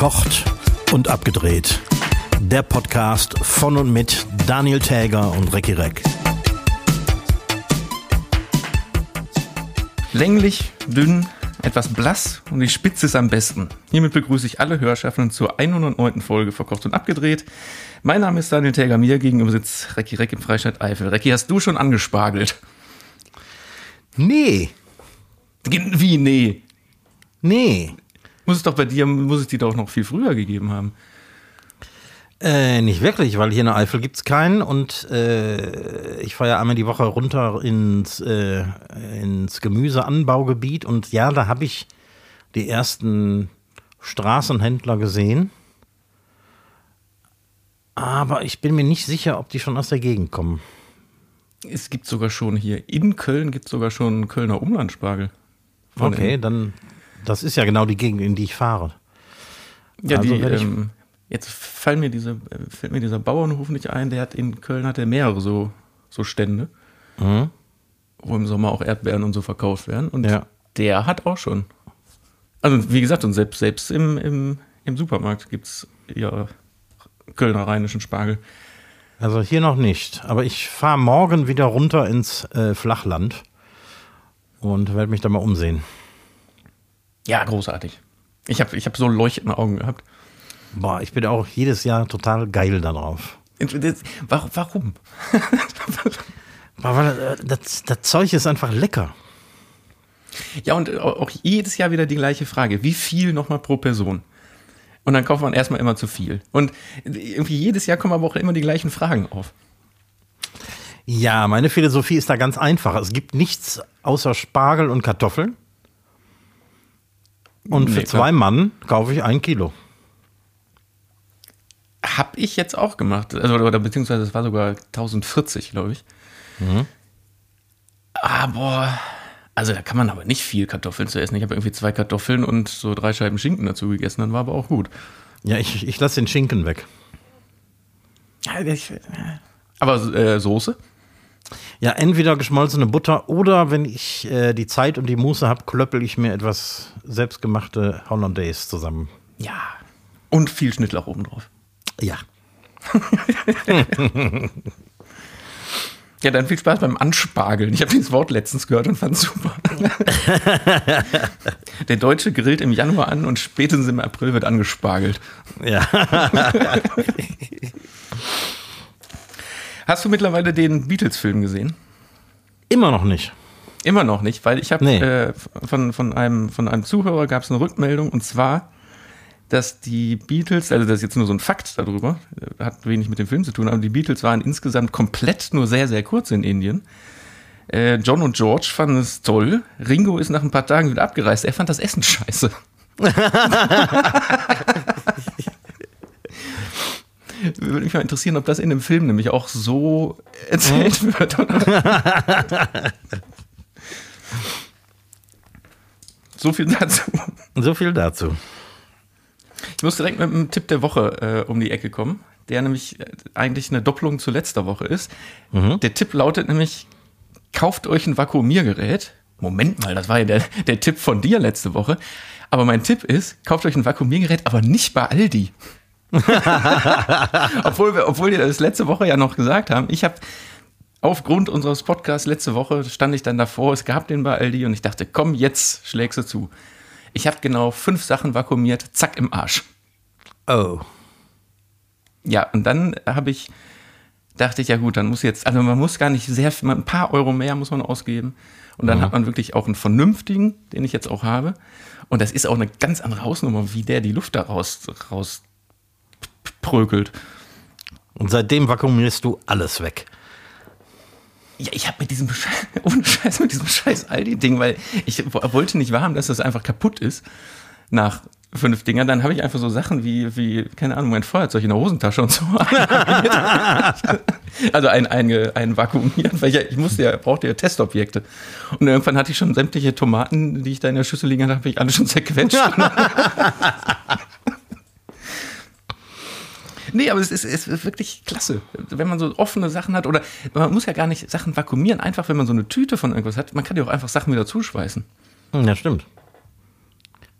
Verkocht und abgedreht. Der Podcast von und mit Daniel Täger und Recki Reck. Länglich, dünn, etwas blass und die Spitze ist am besten. Hiermit begrüße ich alle Hörschaffenden zur 109. Folge Verkocht und Abgedreht. Mein Name ist Daniel Täger, mir gegenüber sitzt Recki Reck im Freistaat Eifel. Recki, hast du schon angespargelt? Nee, Wie, nee? nee. Muss es doch bei dir, muss es die doch noch viel früher gegeben haben. Äh, nicht wirklich, weil hier in der Eifel gibt's keinen und äh, ich fahre ja einmal die Woche runter ins, äh, ins Gemüseanbaugebiet und ja, da habe ich die ersten Straßenhändler gesehen. Aber ich bin mir nicht sicher, ob die schon aus der Gegend kommen. Es gibt sogar schon hier in Köln gibt es sogar schon Kölner Umlandspargel. Okay, dann, das ist ja genau die Gegend, in die ich fahre. Ja, Also die, ich- ähm, jetzt fallen mir diese, äh, fällt mir dieser Bauernhof nicht ein, der hat in Köln hat er mehrere so, so Stände, Mhm. wo im Sommer auch Erdbeeren und so verkauft werden. Und Ja. der hat auch schon. Also wie gesagt, und selbst, selbst im, im, im Supermarkt gibt es ja Kölner rheinischen Spargel. Also hier noch nicht. Aber ich fahre morgen wieder runter ins äh, Flachland und werde mich da mal umsehen. Ja, großartig. Ich habe ich hab so leuchtende Augen gehabt. Boah, ich bin auch jedes Jahr total geil darauf. Warum? weil äh, das, das Zeug ist einfach lecker. Ja, und au- auch jedes Jahr wieder die gleiche Frage. Wie viel nochmal pro Person? Und dann kauft man erstmal immer zu viel. Und irgendwie jedes Jahr kommen aber auch immer die gleichen Fragen auf. Ja, meine Philosophie ist da ganz einfach. Es gibt nichts außer Spargel und Kartoffeln. Und für Nee, zwei. Mann kaufe ich ein Kilo. Hab ich jetzt auch gemacht. Also, oder beziehungsweise es war sogar 1040, glaube ich. Aber, also da kann man aber nicht viel Kartoffeln zu essen. Ich habe irgendwie zwei Kartoffeln und so drei Scheiben Schinken dazu gegessen, dann war aber auch gut. Ja, ich, ich lasse den Schinken weg. Ich, aber äh, Soße? Ja, entweder geschmolzene Butter oder wenn ich äh, die Zeit und die Muße habe, klöppel ich mir etwas selbstgemachte Hollandaise zusammen. Ja. Und viel Schnittlauch oben drauf. Ja. Ja, dann viel Spaß beim Anspargeln. Ich habe dieses Wort letztens gehört und fand super. Der Deutsche grillt im Januar an und spätestens im April wird angespargelt. Ja. Hast du mittlerweile den Beatles-Film gesehen? Immer noch nicht. Immer noch nicht, weil ich habe Nee. äh, von, von, einem, von einem Zuhörer gab es eine Rückmeldung und zwar, dass die Beatles, also das ist jetzt nur so ein Fakt darüber, äh, hat wenig mit dem Film zu tun, aber die Beatles waren insgesamt komplett nur sehr, sehr kurz in Indien. Äh, John und George fanden es toll. Ringo ist nach ein paar Tagen wieder abgereist. Er fand das Essen scheiße. Würde mich mal interessieren, ob das in dem Film nämlich auch so erzählt wird. Oder? so viel dazu. So viel dazu. Ich muss direkt mit einem Tipp der Woche äh, um die Ecke kommen, der nämlich äh, eigentlich eine Doppelung zu letzter Woche ist. Der Tipp lautet nämlich, kauft euch ein Vakuumiergerät. Moment mal, das war ja der, der Tipp von dir letzte Woche. Aber mein Tipp ist, kauft euch ein Vakuumiergerät, aber nicht bei Aldi. obwohl, wir, obwohl wir das letzte Woche ja noch gesagt haben, ich habe aufgrund unseres Podcasts letzte Woche stand ich dann davor, es gab den bei Aldi und ich dachte, komm, jetzt schlägst du zu. Ich habe genau fünf Sachen vakuumiert, zack im Arsch. Oh. Ja, und dann habe ich, dachte ich, ja gut, dann muss jetzt, also man muss gar nicht sehr, viel- ein paar Euro mehr muss man ausgeben. Und dann hat man wirklich auch einen vernünftigen, den ich jetzt auch habe. Und das ist auch eine ganz andere Hausnummer, wie der die Luft da raus, raus prökelt. Und seitdem vakuumierst du alles weg. Ja, ich habe mit diesem Scheiß, ohne Scheiß, mit diesem scheiß Aldi-Ding, weil ich wollte nicht wahrhaben, dass das einfach kaputt ist nach fünf Dingern. Dann habe ich einfach so Sachen wie, wie, keine Ahnung, mein Feuerzeug in der Hosentasche und so. also ein, ein, ein vakuumieren, weil ich, ja- ich musste ja, brauchte ja Testobjekte. Und irgendwann hatte ich schon sämtliche Tomaten, die ich da in der Schüssel liegen hatte, habe ich alle schon zerquetscht. Nee, aber es ist, es ist wirklich klasse. Wenn man so offene Sachen hat oder man muss ja gar nicht Sachen vakuumieren, einfach wenn man so eine Tüte von irgendwas hat, man kann ja auch einfach Sachen wieder zuschweißen. Hm, Ja, stimmt.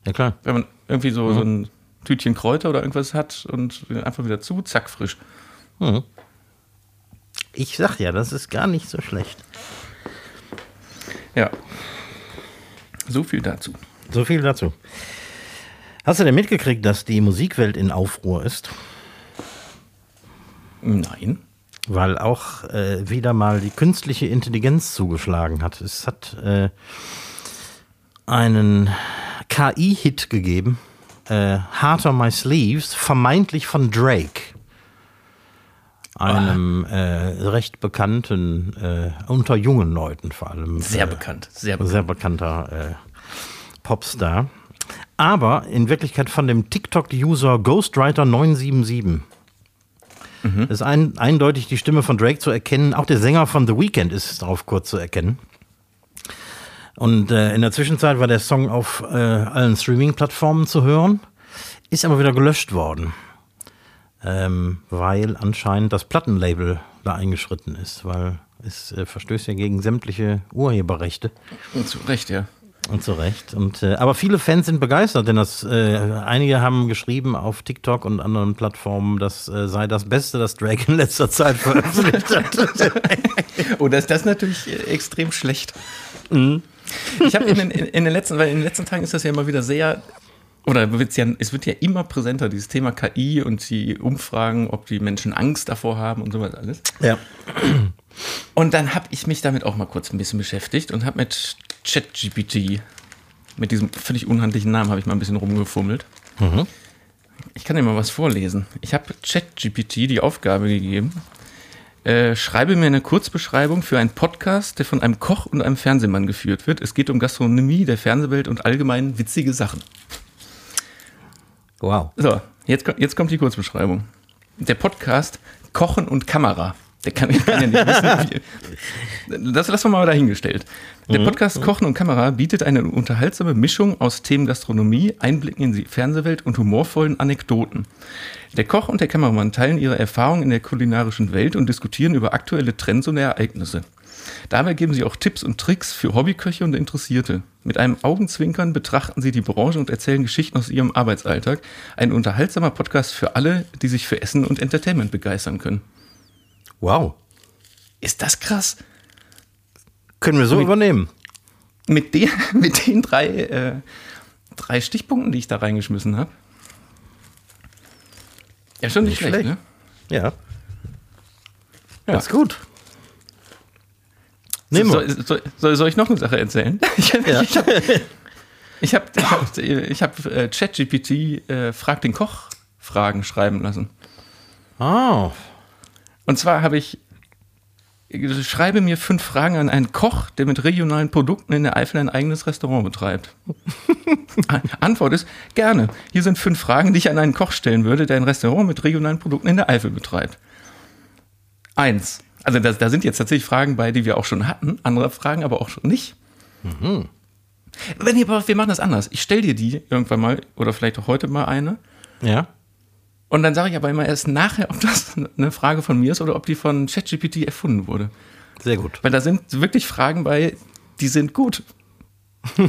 Ja, klar. Wenn man irgendwie so, so ein Tütchen Kräuter oder irgendwas hat und einfach wieder zu, zack, frisch. Hm. Ich sag ja, das ist gar nicht so schlecht. Ja. So viel dazu. So viel dazu. Hast du denn mitgekriegt, dass die Musikwelt in Aufruhr ist? Nein. Weil auch äh, wieder mal die künstliche Intelligenz zugeschlagen hat. Es hat äh, einen KI-Hit gegeben, äh, Heart on My Sleeves, vermeintlich von Drake. Einem äh, recht bekannten, äh, unter jungen Leuten vor allem. Sehr äh, bekannt. Sehr bekannt. sehr bekannter äh, Popstar. Aber in Wirklichkeit von dem TikTok-User Ghostwriter977. Mhm. Ist ein, eindeutig die Stimme von Drake zu erkennen. Auch der Sänger von The Weeknd ist darauf kurz zu erkennen. Und äh, in der Zwischenzeit war der Song auf äh, allen Streaming-Plattformen zu hören, ist aber wieder gelöscht worden. Ähm, weil anscheinend das Plattenlabel da eingeschritten ist, weil es äh, verstößt ja gegen sämtliche Urheberrechte. Und zu Recht, ja. Und zu Recht. Und, äh, aber viele Fans sind begeistert, denn das, äh, einige haben geschrieben auf TikTok und anderen Plattformen, das äh, sei das Beste, das Drake in letzter Zeit veröffentlicht hat. Oh, das, das ist natürlich äh, extrem schlecht. Mhm. Ich habe in, den- in, in den letzten, weil in den letzten Tagen ist das ja immer wieder sehr, oder wird's ja, es wird ja immer präsenter, dieses Thema KI und die Umfragen, ob die Menschen Angst davor haben und sowas alles. ja. Und dann habe ich mich damit auch mal kurz ein bisschen beschäftigt und habe mit ChatGPT, mit diesem völlig unhandlichen Namen, habe ich mal ein bisschen rumgefummelt. Ich kann dir mal was vorlesen. Ich habe ChatGPT die Aufgabe gegeben, äh, schreibe mir eine Kurzbeschreibung für einen Podcast, der von einem Koch und einem Fernsehmann geführt wird. Es geht um Gastronomie, der Fernsehwelt und allgemein witzige Sachen. Wow. So, jetzt, jetzt kommt die Kurzbeschreibung. Der Podcast Kochen und Kamera. Der kann, kann ja nicht wissen, wie. Das lassen wir mal dahingestellt. Der Podcast Kochen und Kamera bietet eine unterhaltsame Mischung aus Themen Gastronomie, Einblicken in die Fernsehwelt und humorvollen Anekdoten. Der Koch und der Kameramann teilen ihre Erfahrungen in der kulinarischen Welt und diskutieren über aktuelle Trends und Ereignisse. Dabei geben sie auch Tipps und Tricks für Hobbyköche und Interessierte. Mit einem Augenzwinkern betrachten sie die Branche und erzählen Geschichten aus ihrem Arbeitsalltag. Ein unterhaltsamer Podcast für alle, die sich für Essen und Entertainment begeistern können. Wow. Ist das krass? Können wir so übernehmen. Mit, den, mit den drei, äh, drei Stichpunkten, die ich da reingeschmissen habe. Ja, schon nicht, schlecht, schlecht. ne? Ja. Ja. Das ist gut. Nehmen wir. Soll, soll, soll, soll ich noch eine Sache erzählen? Ich, Ja. ich habe ich hab, ich hab, hab, äh, ChatGPT äh, Frag den Koch Fragen schreiben lassen. Ah, Und zwar habe ich, ich schreibe mir fünf Fragen an einen Koch, der mit regionalen Produkten in der Eifel ein eigenes Restaurant betreibt. Antwort ist, gerne. Hier sind fünf Fragen, die ich an einen Koch stellen würde, der ein Restaurant mit regionalen Produkten in der Eifel betreibt. Eins. Also da, da sind jetzt tatsächlich Fragen bei, die wir auch schon hatten, andere Fragen aber auch schon nicht. Wenn ihr, aber wir machen das anders. Ich stelle dir die irgendwann mal oder vielleicht auch heute mal eine. ja. Und dann sage ich aber immer erst nachher, ob das eine Frage von mir ist oder ob die von ChatGPT erfunden wurde. Sehr gut. Weil da sind wirklich Fragen bei, die sind gut.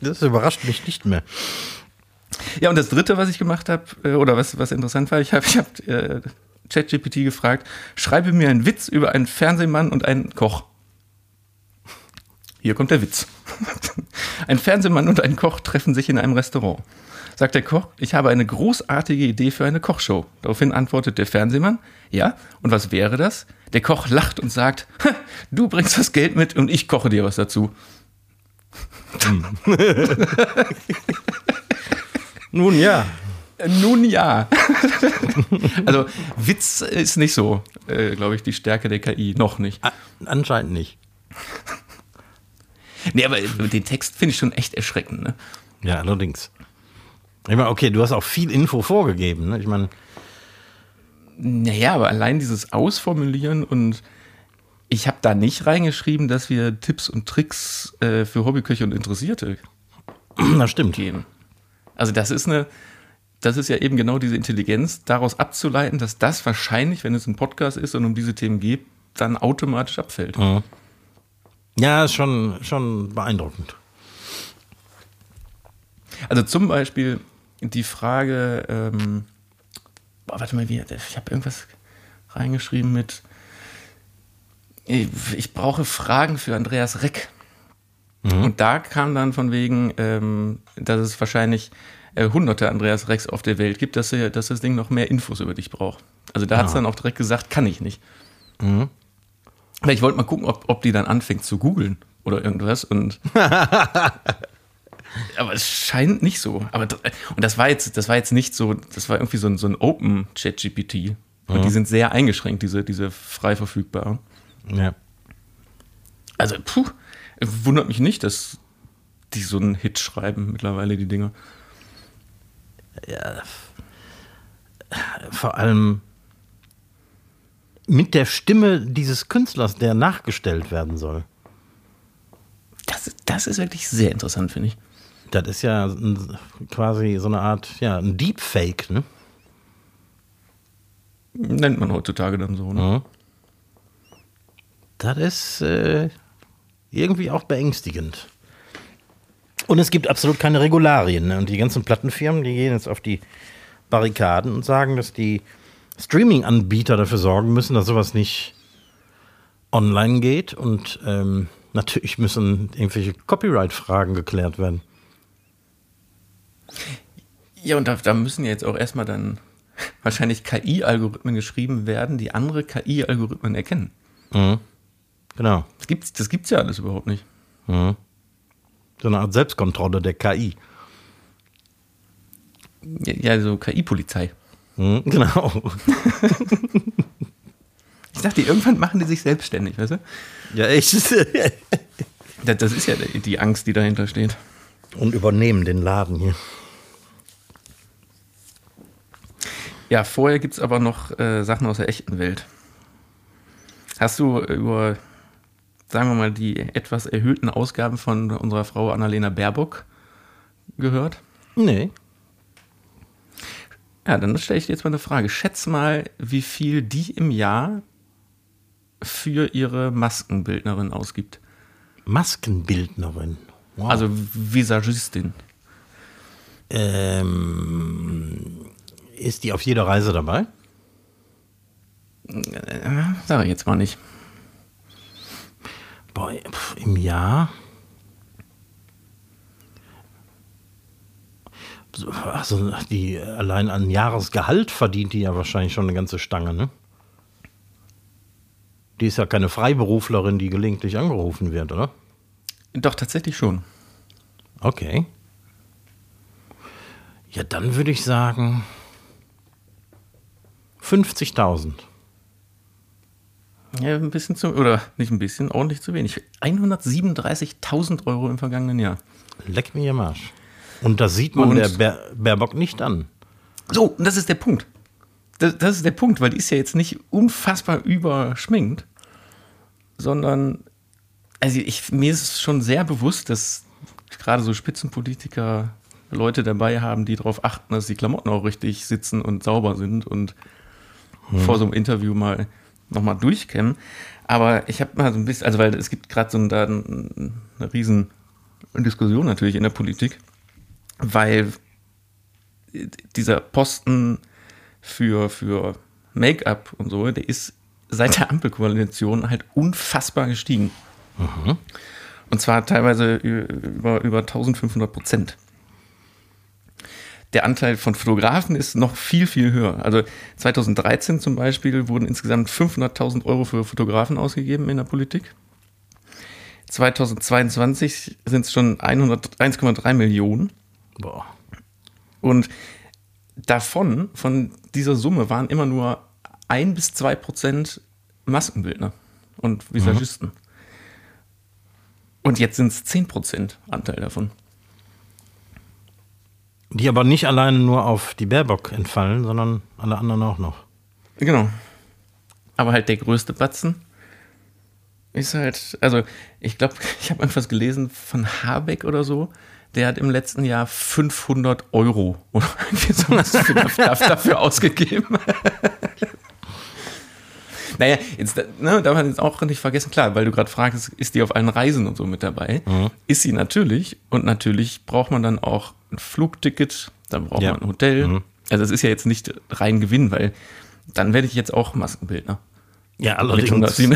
Das überrascht mich nicht mehr. Ja, und das Dritte, was ich gemacht habe, äh, oder was, was interessant war, ich habe ich hab, äh, ChatGPT gefragt, schreibe mir einen Witz über einen Fernsehmann und einen Koch. Hier kommt der Witz. Ein Fernsehmann und ein Koch treffen sich in einem Restaurant. Sagt der Koch, ich habe eine großartige Idee für eine Kochshow. Daraufhin antwortet der Fernsehmann, ja, und was wäre das? Der Koch lacht und sagt, "Ha, du bringst das Geld mit und ich koche dir was dazu. Nun ja. Nun ja. also Witz ist nicht so, äh, glaube ich, die Stärke der KI. Noch nicht. Anscheinend nicht. Nee, aber den Text finde ich schon echt erschreckend. Ne? Ja, allerdings. Ich meine, okay, du hast auch viel Info vorgegeben. Ne? Ich meine, Naja, aber allein dieses Ausformulieren und ich habe da nicht reingeschrieben, dass wir Tipps und Tricks äh, für Hobbyköche und Interessierte das stimmt. geben. Also das ist eine, das ist ja eben genau diese Intelligenz, daraus abzuleiten, dass das wahrscheinlich, wenn es ein Podcast ist und um diese Themen geht, dann automatisch abfällt. Ja, ist schon, schon beeindruckend. Also zum Beispiel die Frage, ähm, boah, warte mal, wie, ich habe irgendwas reingeschrieben mit, ich, ich brauche Fragen für Andreas Reck. Mhm. Und da kam dann von wegen, ähm, dass es wahrscheinlich äh, hunderte Andreas Rex auf der Welt gibt, dass, er, dass das Ding noch mehr Infos über dich braucht. Also da ja. hat es dann auch direkt gesagt, kann ich nicht. Mhm. Ich wollte mal gucken, ob, ob die dann anfängt zu googeln oder irgendwas. Und aber es scheint nicht so. Aber und das war jetzt, das war jetzt nicht so, das war irgendwie so ein, so ein Open Chat GPT. Und mhm. die sind sehr eingeschränkt, diese, diese frei verfügbaren. Ja. Also, puh, wundert mich nicht, dass die so einen Hit schreiben mittlerweile, die Dinger. Ja, vor allem mit der Stimme dieses Künstlers, der nachgestellt werden soll. Das, das ist wirklich sehr interessant, finde ich. Das ist ja ein, quasi so eine Art, ja, ein Deepfake, ne? Nennt man heutzutage dann so, ne? Mhm. Das ist äh, irgendwie auch beängstigend. Und es gibt absolut keine Regularien. Ne? Und die ganzen Plattenfirmen, die gehen jetzt auf die Barrikaden und sagen, dass die Streaming-Anbieter dafür sorgen müssen, dass sowas nicht online geht. Und ähm, natürlich müssen irgendwelche Copyright-Fragen geklärt werden. Ja, und da, da müssen ja jetzt auch erstmal dann wahrscheinlich KI-Algorithmen geschrieben werden, die andere KI-Algorithmen erkennen. Mhm. Genau. Das gibt's, das gibt's ja alles überhaupt nicht. Mhm. So eine Art Selbstkontrolle der KI. Ja, ja so KI-Polizei. Mhm, genau. ich dachte, irgendwann machen die sich selbstständig, weißt du? Ja, echt. das, das ist ja die Angst, die dahinter steht. Und übernehmen den Laden hier. Ja, vorher gibt es aber noch äh, Sachen aus der echten Welt. Hast du über sagen wir mal, die etwas erhöhten Ausgaben von unserer Frau Annalena Baerbock gehört? Nee. Ja, dann stelle ich dir jetzt mal eine Frage. Schätz mal, wie viel die im Jahr für ihre Maskenbildnerin ausgibt. Maskenbildnerin? Wow. Also Visagistin. Ähm, ist die auf jeder Reise dabei? Äh, sag ich jetzt mal nicht. Boah, im Jahr. Also die allein an Jahresgehalt verdient die ja wahrscheinlich schon eine ganze Stange, ne? Die ist ja keine Freiberuflerin, die gelegentlich angerufen wird, oder? Doch, tatsächlich schon. Okay. Ja, dann würde ich sagen 50.000. Ja, ein bisschen zu, oder nicht ein bisschen, ordentlich zu wenig. 137.000 Euro im vergangenen Jahr. Leck mir am Arsch. Und das sieht man und der Baer Baerbock nicht an. So, und das ist der Punkt. Das, das, ist der Punkt, weil die ist ja jetzt nicht unfassbar überschminkt, sondern, also ich, mir ist schon sehr bewusst, dass gerade so Spitzenpolitiker Leute dabei haben, die darauf achten, dass die Klamotten auch richtig sitzen und sauber sind und hm. vor so einem Interview mal nochmal durchkämmen. Aber ich habe mal so ein bisschen, also weil es gibt gerade so ein, da eine riesen Diskussion natürlich in der Politik, weil dieser Posten für, für Make-up und so, der ist seit der Ampelkoalition halt unfassbar gestiegen. Mhm. Und zwar teilweise über, über 1500 Prozent der Anteil von Fotografen ist noch viel, viel höher. Also 2013 zum Beispiel wurden insgesamt 500.000 Euro für Fotografen ausgegeben in der Politik. 2022 sind es schon 1,3 Millionen. Boah. Und davon, von dieser Summe, waren immer nur ein bis zwei Prozent Maskenbildner und Visagisten. Mhm. Und jetzt sind es 10 Prozent Anteil davon. Die aber nicht alleine nur auf die Baerbock entfallen, sondern alle anderen auch noch. Genau. Aber halt der größte Batzen ist halt, also ich glaube, ich habe irgendwas gelesen von Habeck oder so. Der hat im letzten Jahr 500 Euro oder sowas dafür ausgegeben. Naja, jetzt, ne, darf man jetzt auch nicht vergessen, klar, weil du gerade fragst, ist die auf allen Reisen und so mit dabei? Mhm. Ist sie natürlich. Und natürlich braucht man dann auch ein Flugticket, dann braucht ja. man ein Hotel. Mhm. Also es ist ja jetzt nicht rein Gewinn, weil dann werde ich jetzt auch Maskenbildner. Ja, allerdings.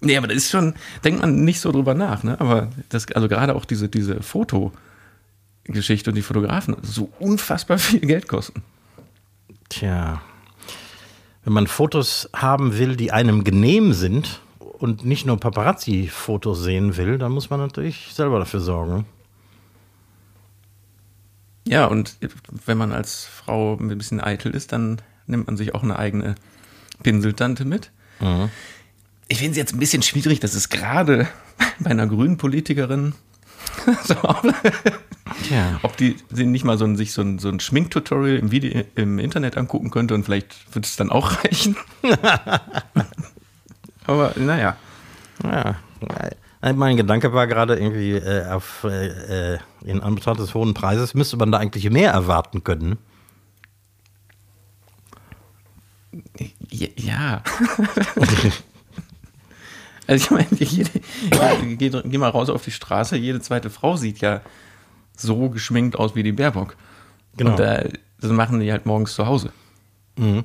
nee, aber das ist schon, denkt man nicht so drüber nach, ne? Aber das, also gerade auch diese, diese Fotogeschichte und die Fotografen so unfassbar viel Geld kosten. Tja. Wenn man Fotos haben will, die einem genehm sind und nicht nur Paparazzi-Fotos sehen will, dann muss man natürlich selber dafür sorgen. Ja, und wenn man als Frau ein bisschen eitel ist, dann nimmt man sich auch eine eigene Pinseltante mit. Mhm. Ich finde es jetzt ein bisschen schwierig, dass es gerade bei einer grünen Politikerin so, ja. ob die nicht mal so ein, sich so ein, so ein Schminktutorial im, Video, im Internet angucken könnte und vielleicht wird es dann auch reichen. Aber naja. Ja. Mein Gedanke war gerade irgendwie äh, auf äh, äh, in Anbetracht des hohen Preises müsste man da eigentlich mehr erwarten können. Ja. also ich meine, jede, geh, geh, mal raus auf die Straße, jede zweite Frau sieht ja so geschminkt aus wie die Baerbock. Genau. Und äh, das machen die halt morgens zu Hause. Mhm.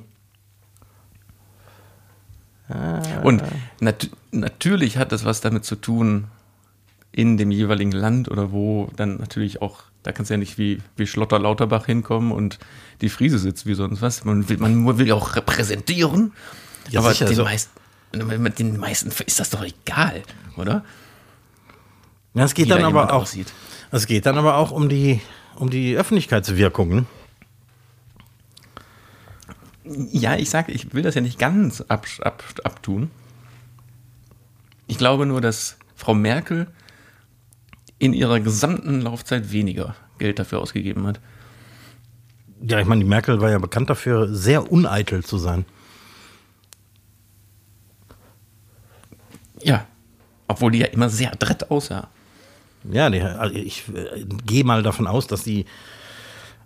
Und nat natürlich hat das was damit zu tun, in dem jeweiligen Land oder wo dann natürlich auch, da kannst du ja nicht wie, wie Schlotter Lauterbach hinkommen und die Friese sitzt wie sonst was. Man will, man will ja auch repräsentieren. Ja, aber sicher, den, so. meisten, den meisten ist das doch egal, oder? Ja, es geht wie dann aber auch. Aussieht. Es geht dann aber auch um die, um die Öffentlichkeitswirkungen. Ja, ich sage, ich will das ja nicht ganz ab, ab, abtun. Ich glaube nur, dass Frau Merkel in ihrer gesamten Laufzeit weniger Geld dafür ausgegeben hat. Ja, ich meine, die Merkel war ja bekannt dafür, sehr uneitel zu sein. Ja, obwohl die ja immer sehr adrett aussah. Ja, die, also ich äh, gehe mal davon aus, dass sie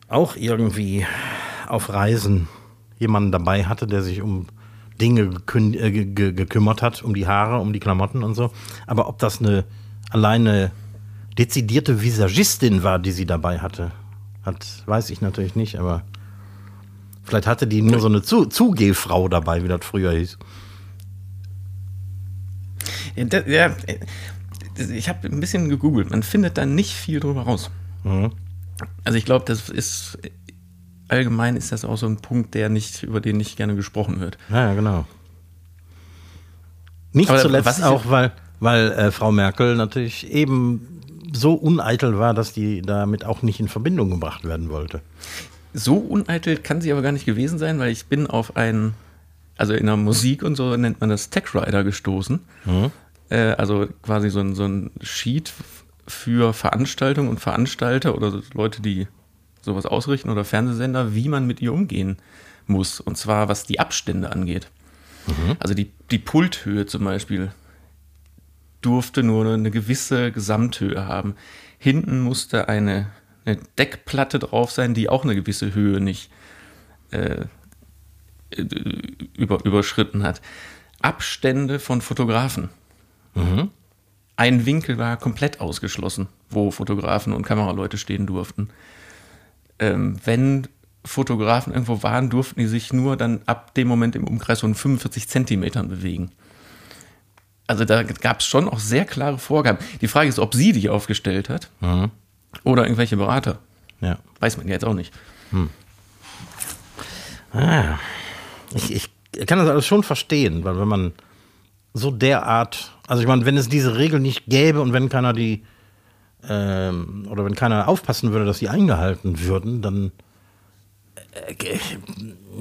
auch irgendwie auf Reisen jemanden dabei hatte, der sich um Dinge äh, gekümmert hat, um die Haare, um die Klamotten und so. Aber ob das eine alleine dezidierte Visagistin war, die sie dabei hatte, hat, weiß ich natürlich nicht, aber vielleicht hatte die nur so eine Zu Zugehfrau dabei, wie das früher hieß. Ja ich habe ein bisschen gegoogelt, man findet da nicht viel drüber raus. Mhm. Also ich glaube, das ist allgemein ist das auch so ein Punkt, der nicht, über den nicht gerne gesprochen wird. Ja, ja genau. Nicht Aber zuletzt auch, weil, weil äh, Frau Merkel natürlich eben so uneitel war, dass die damit auch nicht in Verbindung gebracht werden wollte. So uneitel kann sie aber gar nicht gewesen sein, weil ich bin auf einen, also in der Musik und so nennt man das Tech Rider gestoßen. Mhm. Äh, also quasi so ein, so ein Sheet für Veranstaltungen und Veranstalter oder Leute, die sowas ausrichten oder Fernsehsender, wie man mit ihr umgehen muss. Und zwar was die Abstände angeht. Mhm. Also die, die Pulthöhe zum Beispiel durfte nur eine gewisse Gesamthöhe haben. Hinten musste eine, eine Deckplatte drauf sein, die auch eine gewisse Höhe nicht äh, über, überschritten hat. Abstände von Fotografen. Mhm. Ein Winkel war komplett ausgeschlossen, wo Fotografen und Kameraleute stehen durften ähm, wenn Fotografen irgendwo waren, durften die sich nur dann ab dem Moment im Umkreis von 45 Zentimetern bewegen. Also da gab es schon auch sehr klare Vorgaben. Die Frage ist, ob sie die aufgestellt hat mhm. oder irgendwelche Berater. Ja. Weiß man jetzt auch nicht. Hm. Ah, ich, ich kann das alles schon verstehen, weil wenn man so derart, also ich meine, wenn es diese Regel nicht gäbe und wenn keiner die ähm, oder wenn keiner aufpassen würde, dass sie eingehalten würden, dann äh,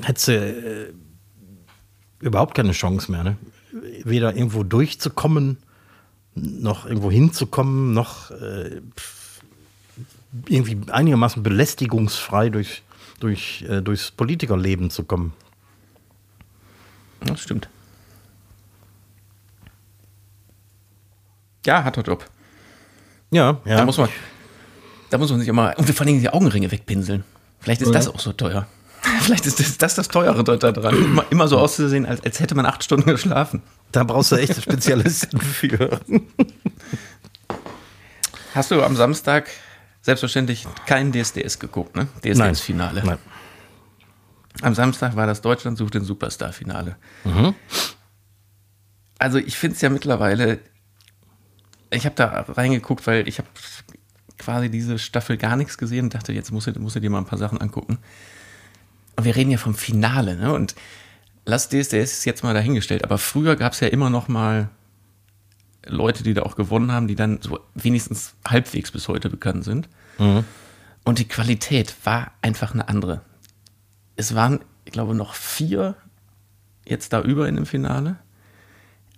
hätte sie äh, überhaupt keine Chance mehr. Ne? Weder irgendwo durchzukommen, noch irgendwo hinzukommen, noch äh, irgendwie einigermaßen belästigungsfrei durch, durch, äh, durchs Politikerleben zu kommen. Das stimmt. Ja, hat er Job. Ja, ja. Da muss man, da muss man sich immer, und vor allem die Augenringe wegpinseln. Vielleicht ist ja. das auch so teuer. Vielleicht ist das das, das Teure da dran. Immer, immer so auszusehen, als, als hätte man acht Stunden geschlafen. Da brauchst du echte Spezialisten für. Hast du am Samstag selbstverständlich kein DSDS geguckt, ne? DSDS-Finale. Nein. Am Samstag war das Deutschland sucht den Superstar-Finale. Also ich finde es ja mittlerweile, ich habe da reingeguckt, weil ich habe quasi diese Staffel gar nichts gesehen und dachte, jetzt musst du, musst du dir mal ein paar Sachen angucken. Und wir reden ja vom Finale, ne? Und lass DSDS jetzt mal dahingestellt. Aber früher gab es ja immer noch mal Leute, die da auch gewonnen haben, die dann so wenigstens halbwegs bis heute bekannt sind. Und die Qualität war einfach eine andere. Es waren, ich glaube, noch vier jetzt da über in dem Finale.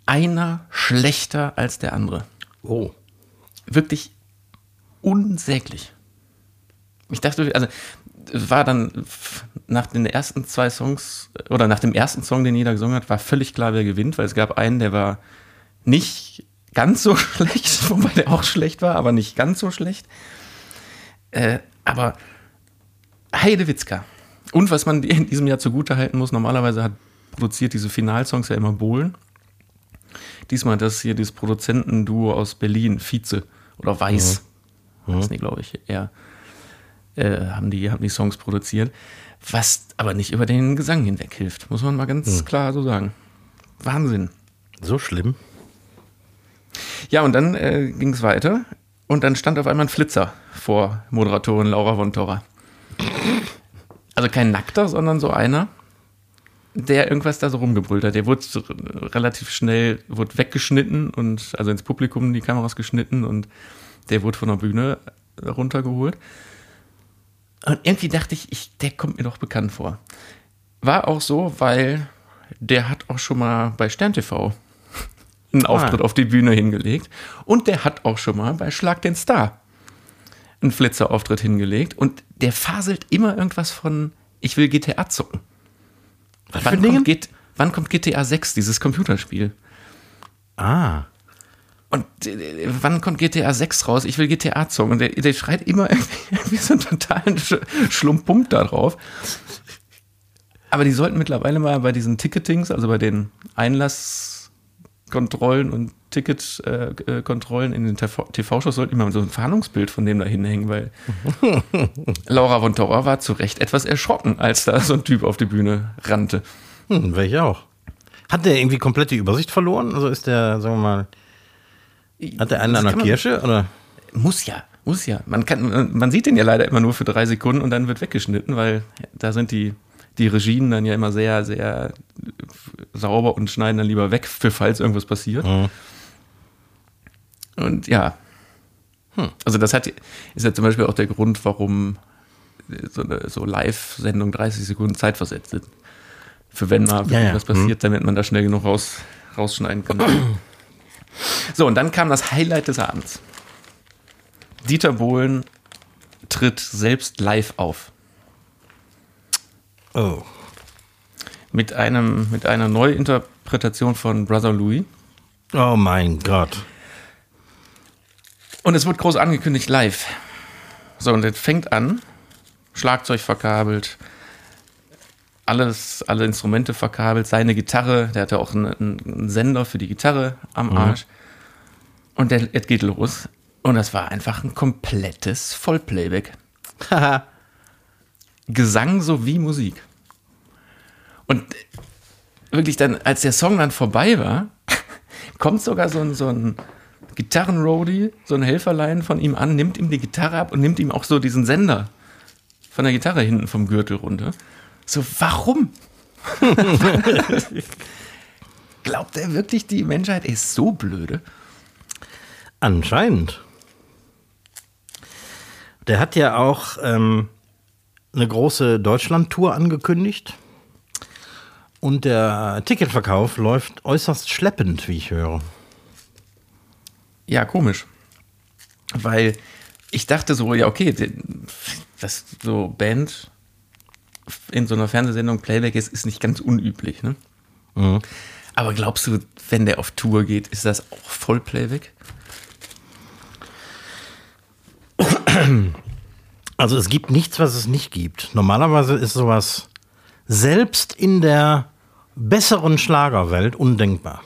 Einer schlechter als der andere. Oh. Wirklich unsäglich. Ich dachte, also war dann nach den ersten zwei Songs oder nach dem ersten Song, den jeder gesungen hat, war völlig klar, wer gewinnt, weil es gab einen, der war nicht ganz so schlecht, wobei der auch schlecht war, aber nicht ganz so schlecht. Äh, aber Heidewitzka. Und was man in diesem Jahr zugutehalten muss, normalerweise hat produziert diese Finalsongs ja immer Bohlen. Diesmal das hier, dieses Produzentenduo aus Berlin, Vize oder Weiß, heißen die, glaube ich, eher, äh, haben, die, haben die Songs produziert. Was aber nicht über den Gesang hinweg hilft, muss man mal ganz klar so sagen. Wahnsinn. So schlimm. Ja, und dann äh, ging es weiter und dann stand auf einmal ein Flitzer vor Moderatorin Laura von Torra. Also kein Nackter, sondern so einer, der irgendwas da so rumgebrüllt hat. Der wurde so relativ schnell wurde weggeschnitten und also ins Publikum die Kameras geschnitten und der wurde von der Bühne runtergeholt. Und irgendwie dachte ich, ich, der kommt mir doch bekannt vor. War auch so, weil der hat auch schon mal bei Stern TV einen Auftritt auf die Bühne hingelegt. Und der hat auch schon mal bei Schlag den Star einen Flitzerauftritt hingelegt. Und der faselt immer irgendwas von, ich will GTA zocken. Wann kommt, G- wann kommt GTA 6, dieses Computerspiel? Ah. Und äh, wann kommt GTA 6 raus? Ich will GTA zocken. Und der, der schreit immer irgendwie, irgendwie so einen totalen Sch Schlumpump da drauf. Aber die sollten mittlerweile mal bei diesen Ticketings, also bei den Einlasskontrollen und Ticketkontrollen äh, Kontrollen in den TV TV-Shows, sollten mal so ein Fahndungsbild von dem da hinhängen, weil Laura von Torra war zu Recht etwas erschrocken, als da so ein Typ auf die Bühne rannte. Hm, wäre ich auch. Hat der irgendwie komplett die Übersicht verloren? Also ist der, sagen wir mal, hat der einen an der Kirsche? Oder? Muss ja, muss ja. Man, kann, man sieht den ja leider immer nur für drei Sekunden und dann wird weggeschnitten, weil da sind die, die Regien dann ja immer sehr, sehr sauber und schneiden dann lieber weg, für falls irgendwas passiert. Und ja. Also das hat, ist ja zum Beispiel auch der Grund, warum so eine so Live-Sendung 30 Sekunden Zeit versetzt sind. Für wenn mal Ja, ja. was passiert, damit man da schnell genug raus, rausschneiden kann. so, und dann kam das Highlight des Abends. Dieter Bohlen tritt selbst live auf. Oh. Mit, einem, mit einer Neuinterpretation von Brother Louis. Oh mein Gott. Und es wird groß angekündigt live. So, und es fängt an. Schlagzeug verkabelt. Alles, alle Instrumente verkabelt. Seine Gitarre, der hatte auch einen, einen Sender für die Gitarre am Arsch. Und der, es geht los. Und das war einfach ein komplettes Vollplayback. Haha. Gesang sowie Musik. Und wirklich dann, als der Song dann vorbei war, kommt sogar so ein, so ein Gitarrenroadie, so ein Helferlein von ihm an, nimmt ihm die Gitarre ab und nimmt ihm auch so diesen Sender von der Gitarre hinten vom Gürtel runter. So, warum? Glaubt er wirklich, die Menschheit ist so blöde? Anscheinend. Der hat ja auch ähm, eine große Deutschland-Tour angekündigt. Und der Ticketverkauf läuft äußerst schleppend, wie ich höre. Ja, komisch. Weil ich dachte so, ja, okay, dass so Band in so einer Fernsehsendung Playback ist, ist nicht ganz unüblich, ne? Aber glaubst du, wenn der auf Tour geht, ist das auch voll Playback? Also es gibt nichts, was es nicht gibt. Normalerweise ist sowas selbst in der besseren Schlagerwelt undenkbar.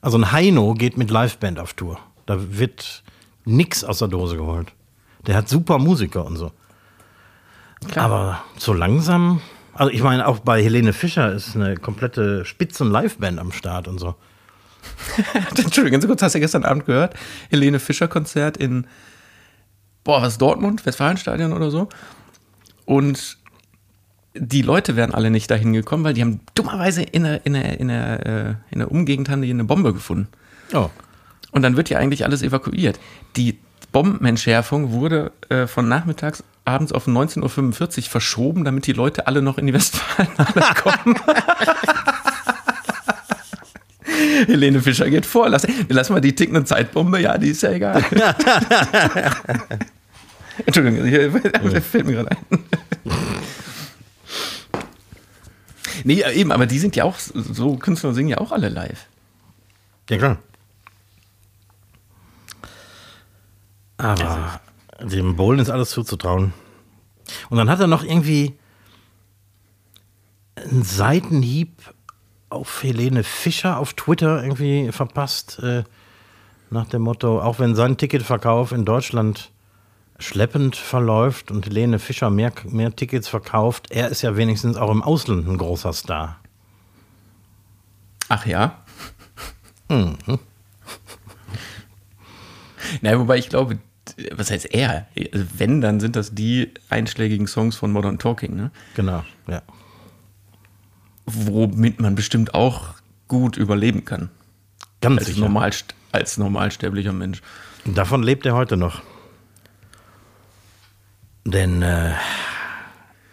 Also ein Heino geht mit Liveband auf Tour. Da wird nix aus der Dose geholt. Der hat super Musiker und so. Klar. Aber so langsam, also ich meine, auch bei Helene Fischer ist eine komplette Spitzen-Liveband am Start und so. Entschuldigung, ganz kurz, hast du gestern Abend gehört? Helene Fischer Konzert in, boah, was, Dortmund, Westfalenstadion oder so. Und die Leute wären alle nicht dahin gekommen, weil die haben dummerweise in der, in der, in der, äh, in der Umgegend haben die eine Bombe gefunden. Oh. Und dann wird ja eigentlich alles evakuiert. Die Bombenentschärfung wurde äh, von nachmittags abends auf 19.45 Uhr verschoben, damit die Leute alle noch in die Westfalenhalle kommen. Helene Fischer geht vor. Lass, lass mal die tickende Zeitbombe. Ja, die ist ja egal. Entschuldigung, hier, fällt mir gerade ein. Nee, eben, aber die sind ja auch, so Künstler singen ja auch alle live. Ja, klar. Aber dem Bohlen ist alles zuzutrauen. Und dann hat er noch irgendwie einen Seitenhieb auf Helene Fischer auf Twitter irgendwie verpasst, äh, nach dem Motto, auch wenn sein Ticketverkauf in Deutschland schleppend verläuft und Helene Fischer mehr, mehr Tickets verkauft, er ist ja wenigstens auch im Ausland ein großer Star. Ach ja? Mhm. Na, wobei ich glaube, was heißt er? Also wenn, dann sind das die einschlägigen Songs von Modern Talking, ne? Genau, ja. Womit man bestimmt auch gut überleben kann. Ganz als, sicher. normal, als normalsterblicher Mensch. Davon lebt er heute noch. Denn äh,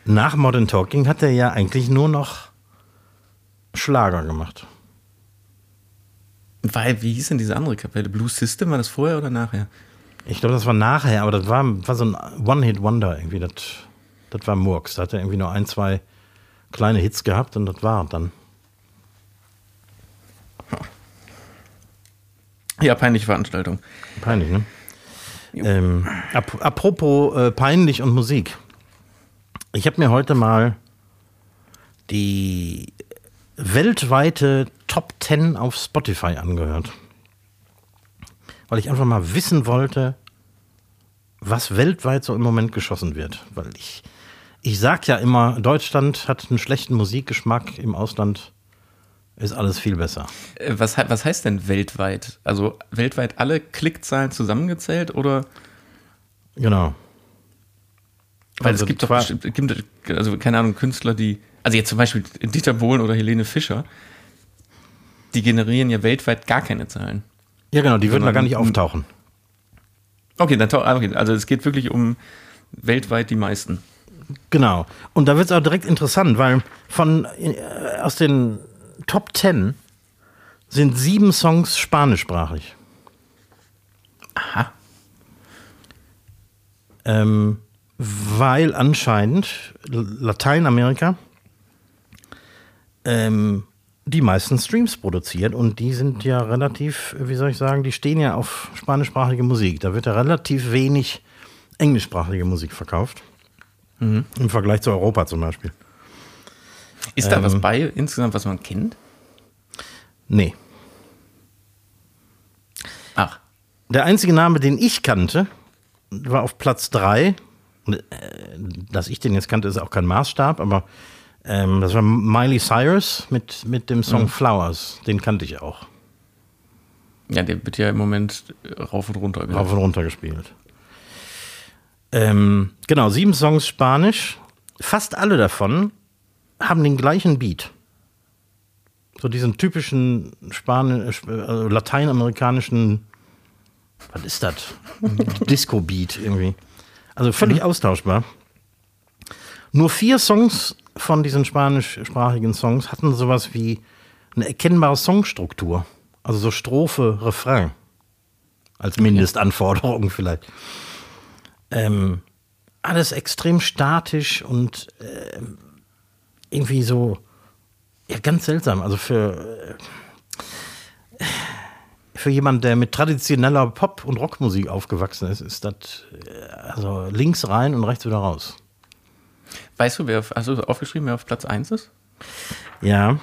nach Modern Talking hat er ja eigentlich nur noch Schlager gemacht. Weil, wie hieß denn diese andere Kapelle? Blue System, war das vorher oder nachher? Ich glaube, das war nachher, aber das war, war so ein One-Hit-Wonder irgendwie. Das, das war Murks. Da hat er irgendwie nur ein, zwei kleine Hits gehabt und das war dann. Ja, peinliche Veranstaltung. Peinlich, ne? Ähm, ap apropos äh, peinlich und Musik. Ich habe mir heute mal die weltweite Top 10 auf Spotify angehört. Weil ich einfach mal wissen wollte, was weltweit so im Moment geschossen wird. Weil ich, ich sag ja immer, Deutschland hat einen schlechten Musikgeschmack, im Ausland ist alles viel besser. Äh, Was, was heißt denn weltweit? Also weltweit alle Klickzahlen zusammengezählt oder? Genau. Weil Also es gibt doch bestimmt, also keine Ahnung, Künstler, die, also jetzt zum Beispiel Dieter Bohlen oder Helene Fischer, die generieren ja weltweit gar keine Zahlen. Ja, genau, die würden da gar nicht auftauchen. Okay, dann ah, okay, also es geht wirklich um weltweit die meisten. Genau. Und da wird es auch direkt interessant, weil von äh, aus den Top 10 sind sieben Songs spanischsprachig. Aha. Ähm, weil anscheinend Lateinamerika ähm, die meisten Streams produziert und die sind ja relativ, wie soll ich sagen, die stehen ja auf spanischsprachige Musik. Da wird ja relativ wenig englischsprachige Musik verkauft. Im Vergleich zu Europa zum Beispiel. Ist da Ähm. was bei insgesamt, was man kennt? Nee. Ach, Der einzige Name, den ich kannte, war auf Platz 3. Dass ich den jetzt kannte, ist auch kein Maßstab, aber ähm, das war Miley Cyrus mit, mit dem Song Flowers. Den kannte ich auch. ja, der wird ja im Moment äh, rauf und runter gehört. Rauf und runter gespielt. Ähm, genau, sieben Songs Spanisch. Fast alle davon haben den gleichen Beat. So diesen typischen Spanisch, also lateinamerikanischen, was ist das? Disco-Beat irgendwie. Also völlig austauschbar. Nur vier Songs von diesen spanischsprachigen Songs hatten sowas wie eine erkennbare Songstruktur. Also so Strophe, Refrain. Als Mindestanforderung vielleicht. Ähm, alles extrem statisch und ähm, irgendwie so ja, ganz seltsam. Also für, äh, für jemanden, der mit traditioneller Pop- und Rockmusik aufgewachsen ist, ist das äh, also links rein und rechts wieder raus. Weißt du, wer auf, du aufgeschrieben, wer auf Platz 1 ist? Ja.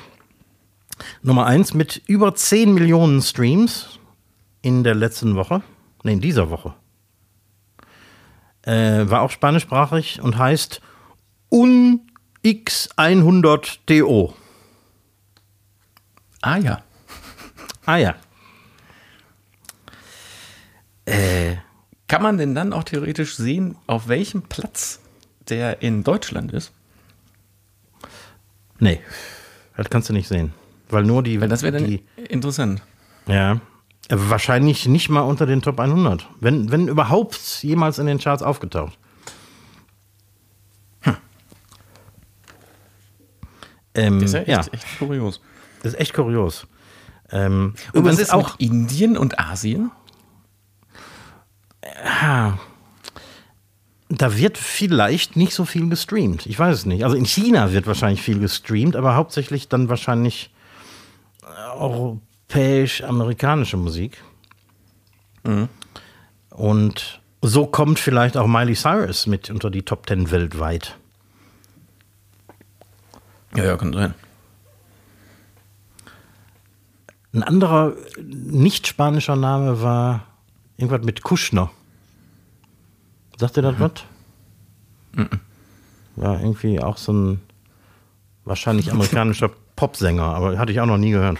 Nummer 1 mit über 10 Millionen Streams in der letzten Woche. Ne, in dieser Woche. Äh, war auch spanischsprachig und heißt Un X100DO. Ah ja. Ah ja. Äh, Kann man denn dann auch theoretisch sehen, auf welchem Platz der in Deutschland ist? Nee, das kannst du nicht sehen. Weil nur die. Weil das wäre dann die, interessant. Ja. Wahrscheinlich nicht mal unter den Top 100. Wenn, wenn überhaupt jemals in den Charts aufgetaucht. Ähm, Das ist ja ja, echt, echt kurios. das ist echt kurios. Ähm, Und was übrigens ist auch. Indien und Asien? Da wird vielleicht nicht so viel gestreamt. Ich weiß es nicht. Also in China wird wahrscheinlich viel gestreamt, aber hauptsächlich dann wahrscheinlich äh, europäisch-amerikanische Musik. Und so kommt vielleicht auch Miley Cyrus mit unter die Top 10 weltweit. Ja, ja, kann sein. Ein anderer nicht spanischer Name war irgendwas mit Kuschner. Sagt ihr das was? Ja, irgendwie auch so ein wahrscheinlich amerikanischer Popsänger, aber hatte ich auch noch nie gehört.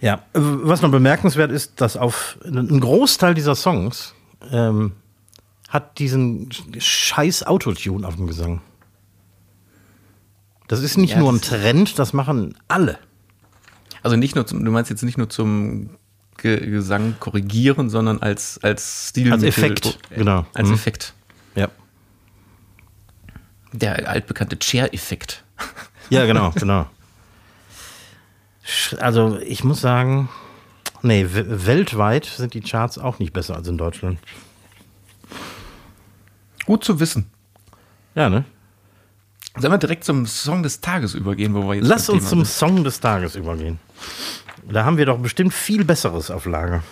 Ja, was noch bemerkenswert ist, dass auf ein Großteil dieser Songs ähm, hat diesen scheiß Autotune auf dem Gesang. Das ist nicht Ja, nur ein Trend, das machen alle. Also nicht nur zum, du meinst jetzt nicht nur zum Ge Gesang korrigieren, sondern als, als Stil. Als Effekt, genau. Als Mhm. Effekt. Ja. Der altbekannte Chair-Effekt. Ja, genau, genau. Also ich muss sagen, nee, weltweit sind die Charts auch nicht besser als in Deutschland. Gut zu wissen. Ja, ne? Sollen wir direkt zum Song des Tages übergehen, wo wir jetzt Lass uns zum sind? Song des Tages übergehen. Da haben wir doch bestimmt viel Besseres auf Lager.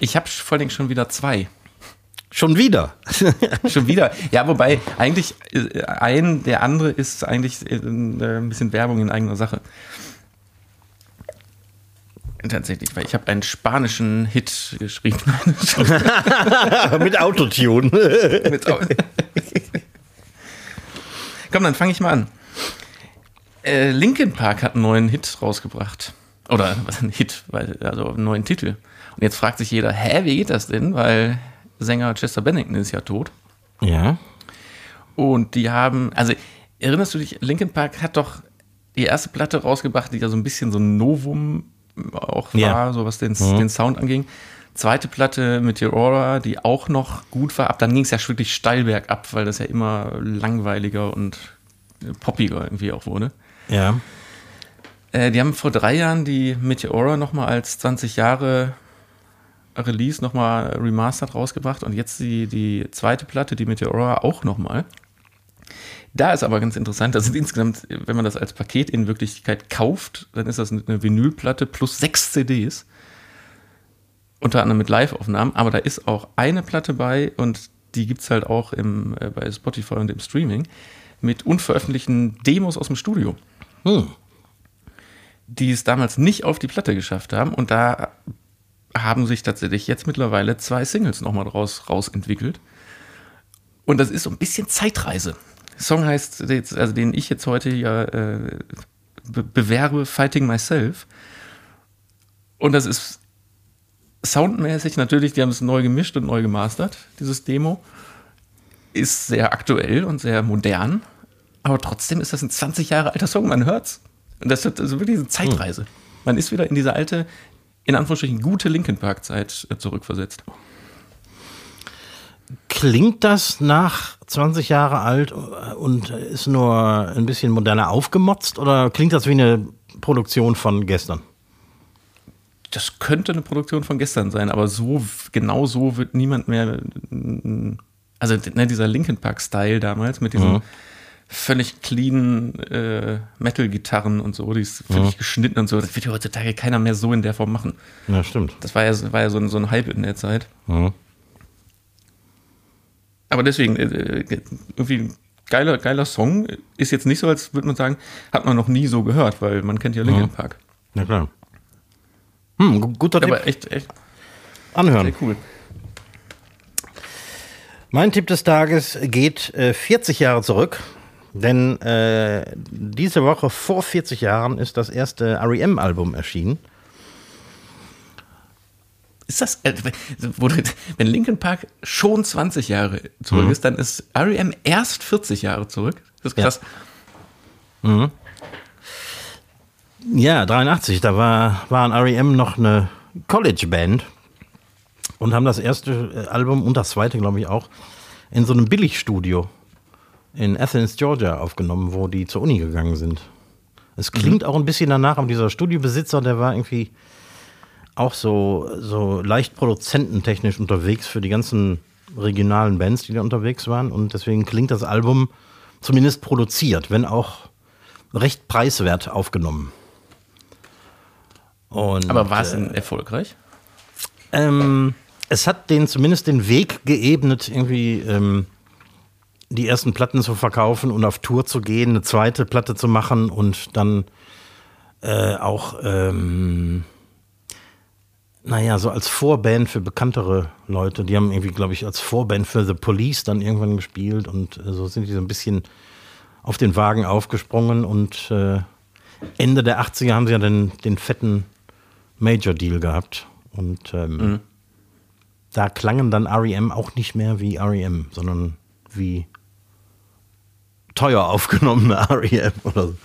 Ich habe vor allem schon wieder zwei. Schon wieder. Schon wieder. Ja, wobei eigentlich äh, ein, der andere ist eigentlich äh, ein bisschen Werbung in eigener Sache. Tatsächlich, weil ich habe einen spanischen Hit geschrieben. Mit Autotune. Mit Au- Komm, dann fange ich mal an. Äh, Linkin Park hat einen neuen Hit rausgebracht. Oder was ein Hit, weil, also einen neuen Titel. Und jetzt fragt sich jeder, hä, wie geht das denn? Weil Sänger Chester Bennington ist ja tot. ja. Und die haben, also erinnerst du dich, Linkin Park hat doch die erste Platte rausgebracht, die ja so ein bisschen so ein Novum auch war, Ja. so was den, den Sound anging. Zweite Platte mit Aurora, die auch noch gut war. Ab dann ging es ja wirklich steil bergab, weil das ja immer langweiliger und poppiger irgendwie auch wurde. Ja. Äh, die haben vor drei Jahren die Meteora nochmal als 20 Jahre Release nochmal remastered rausgebracht und jetzt die, die zweite Platte, die Meteora, auch nochmal. Da ist aber ganz interessant, dass insgesamt, wenn man das als Paket in Wirklichkeit kauft, dann ist das eine Vinylplatte plus sechs CDs. Unter anderem mit Live-Aufnahmen, aber da ist auch eine Platte bei und die gibt es halt auch im, äh, bei Spotify und im Streaming mit unveröffentlichten Demos aus dem Studio Hm. die es damals nicht auf die Platte geschafft haben. Und da haben sich tatsächlich jetzt mittlerweile zwei Singles nochmal raus, raus entwickelt. Und das ist so ein bisschen Zeitreise. Der Song heißt, jetzt, also den ich jetzt heute ja äh, be bewerbe, Fighting Myself. Und das ist soundmäßig natürlich, die haben es neu gemischt und neu gemastert, dieses Demo. Ist sehr aktuell und sehr modern. Aber trotzdem ist das ein 20 Jahre alter Song, man hört's. Und das ist also wirklich eine Zeitreise. Man ist wieder in diese alte, in Anführungsstrichen gute Linkin Park Zeit äh, zurückversetzt. Klingt das nach 20 Jahre alt und ist nur ein bisschen moderner aufgemotzt oder klingt das wie eine Produktion von gestern? Das könnte eine Produktion von gestern sein, aber so, genau so wird niemand mehr, also ne, dieser Linkin Park Style damals mit diesen Mhm. völlig clean äh, Metal-Gitarren und so, die ist völlig geschnitten und so, das wird ja heutzutage keiner mehr so in der Form machen. Ja, stimmt. Das war ja, war ja so, ein, so ein Hype in der Zeit. Mhm. Aber deswegen, äh, irgendwie geiler, geiler Song. Ist jetzt nicht so, als würde man sagen, hat man noch nie so gehört, weil man kennt ja Linkin Park. Na klar. Hm, gu- guter Tipp. Aber echt, echt Anhören. sehr cool. Mein Tipp des Tages geht äh, 40 Jahre zurück, denn äh, diese Woche vor 40 Jahren ist das erste REM-Album erschienen. Ist das, äh, wenn Linkin Park schon 20 Jahre zurück ist, dann ist R.E.M. erst 40 Jahre zurück. Das ist Ja. krass. Ja, 83, da war, waren REM noch eine College-Band und haben das erste äh, Album und das zweite, glaube ich, auch in so einem Billigstudio in Athens, Georgia aufgenommen, wo die zur Uni gegangen sind. Es klingt auch ein bisschen danach, aber dieser Studiobesitzer, der war irgendwie auch so, so leicht produzententechnisch unterwegs für die ganzen regionalen Bands, die da unterwegs waren. Und deswegen klingt das Album zumindest produziert, wenn auch recht preiswert aufgenommen. Und, Aber war es denn erfolgreich? ähm, es hat denen zumindest den Weg geebnet, irgendwie ähm, die ersten Platten zu verkaufen und auf Tour zu gehen, eine zweite Platte zu machen und dann äh, auch, ähm, naja, so als Vorband für bekanntere Leute. Die haben irgendwie, glaube ich, als Vorband für The Police dann irgendwann gespielt und äh, so sind die so ein bisschen auf den Wagen aufgesprungen und äh, Ende der 80er haben sie ja den, den fetten Major-Deal gehabt. Und ähm, da klangen dann REM auch nicht mehr wie REM, sondern wie teuer aufgenommene REM oder so.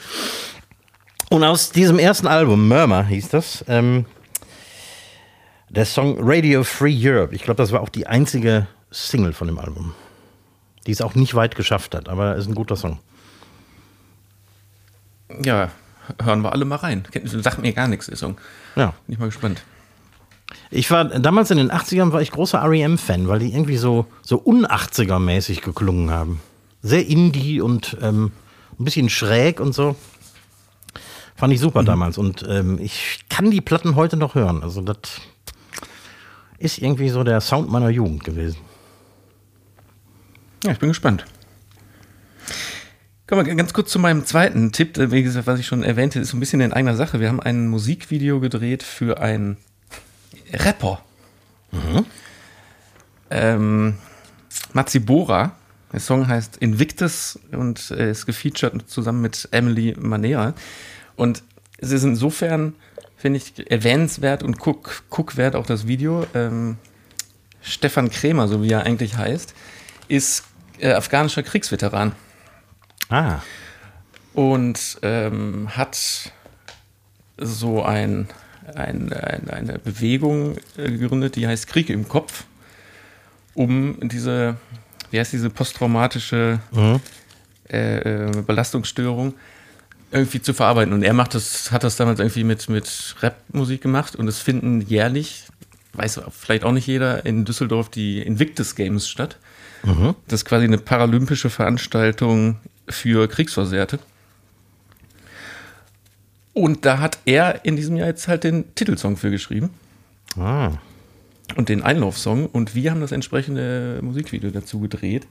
Und aus diesem ersten Album, Murmur hieß das, ähm, der Song Radio Free Europe. Ich glaube, das war auch die einzige Single von dem Album. Die es auch nicht weit geschafft hat, aber ist ein guter Song. Ja, hören wir alle mal rein. Kennt- Sagt mir gar nichts, der Song. Ja. Bin ich mal gespannt. Ich war damals in den 80ern war ich großer REM-Fan, weil die irgendwie so, so un-80er-mäßig geklungen haben. Sehr indie und ähm, ein bisschen schräg und so. Fand ich super damals. Und ähm, ich kann die Platten heute noch hören. Also das ist irgendwie so der Sound meiner Jugend gewesen. Ja, ich bin gespannt. Kommen wir ganz kurz zu meinem zweiten Tipp, äh, wie gesagt, was ich schon erwähnte, ist so ein bisschen in eigener Sache. Wir haben ein Musikvideo gedreht für einen Rapper. Ähm, Matsibora. Der Song heißt Invictus und äh, ist gefeatured zusammen mit Emily Manera. Und es ist insofern, finde ich, erwähnenswert und guck, guckwert auch das Video. Ähm, Stefan Krämer, so wie er eigentlich heißt, ist äh, afghanischer Kriegsveteran Ah, und ähm, hat so ein, ein, ein, eine Bewegung äh, gegründet, die heißt Krieg im Kopf, um diese, wie heißt diese posttraumatische äh, äh, Belastungsstörung irgendwie zu verarbeiten. Und er macht das, hat das damals irgendwie mit, mit Rap-Musik gemacht und es finden jährlich, weiß vielleicht auch nicht jeder, in Düsseldorf die Invictus Games statt. Das ist quasi eine paralympische Veranstaltung für Kriegsversehrte. Und da hat er in diesem Jahr jetzt halt den Titelsong für geschrieben ah. und den Einlaufsong. Und wir haben das entsprechende Musikvideo dazu gedreht,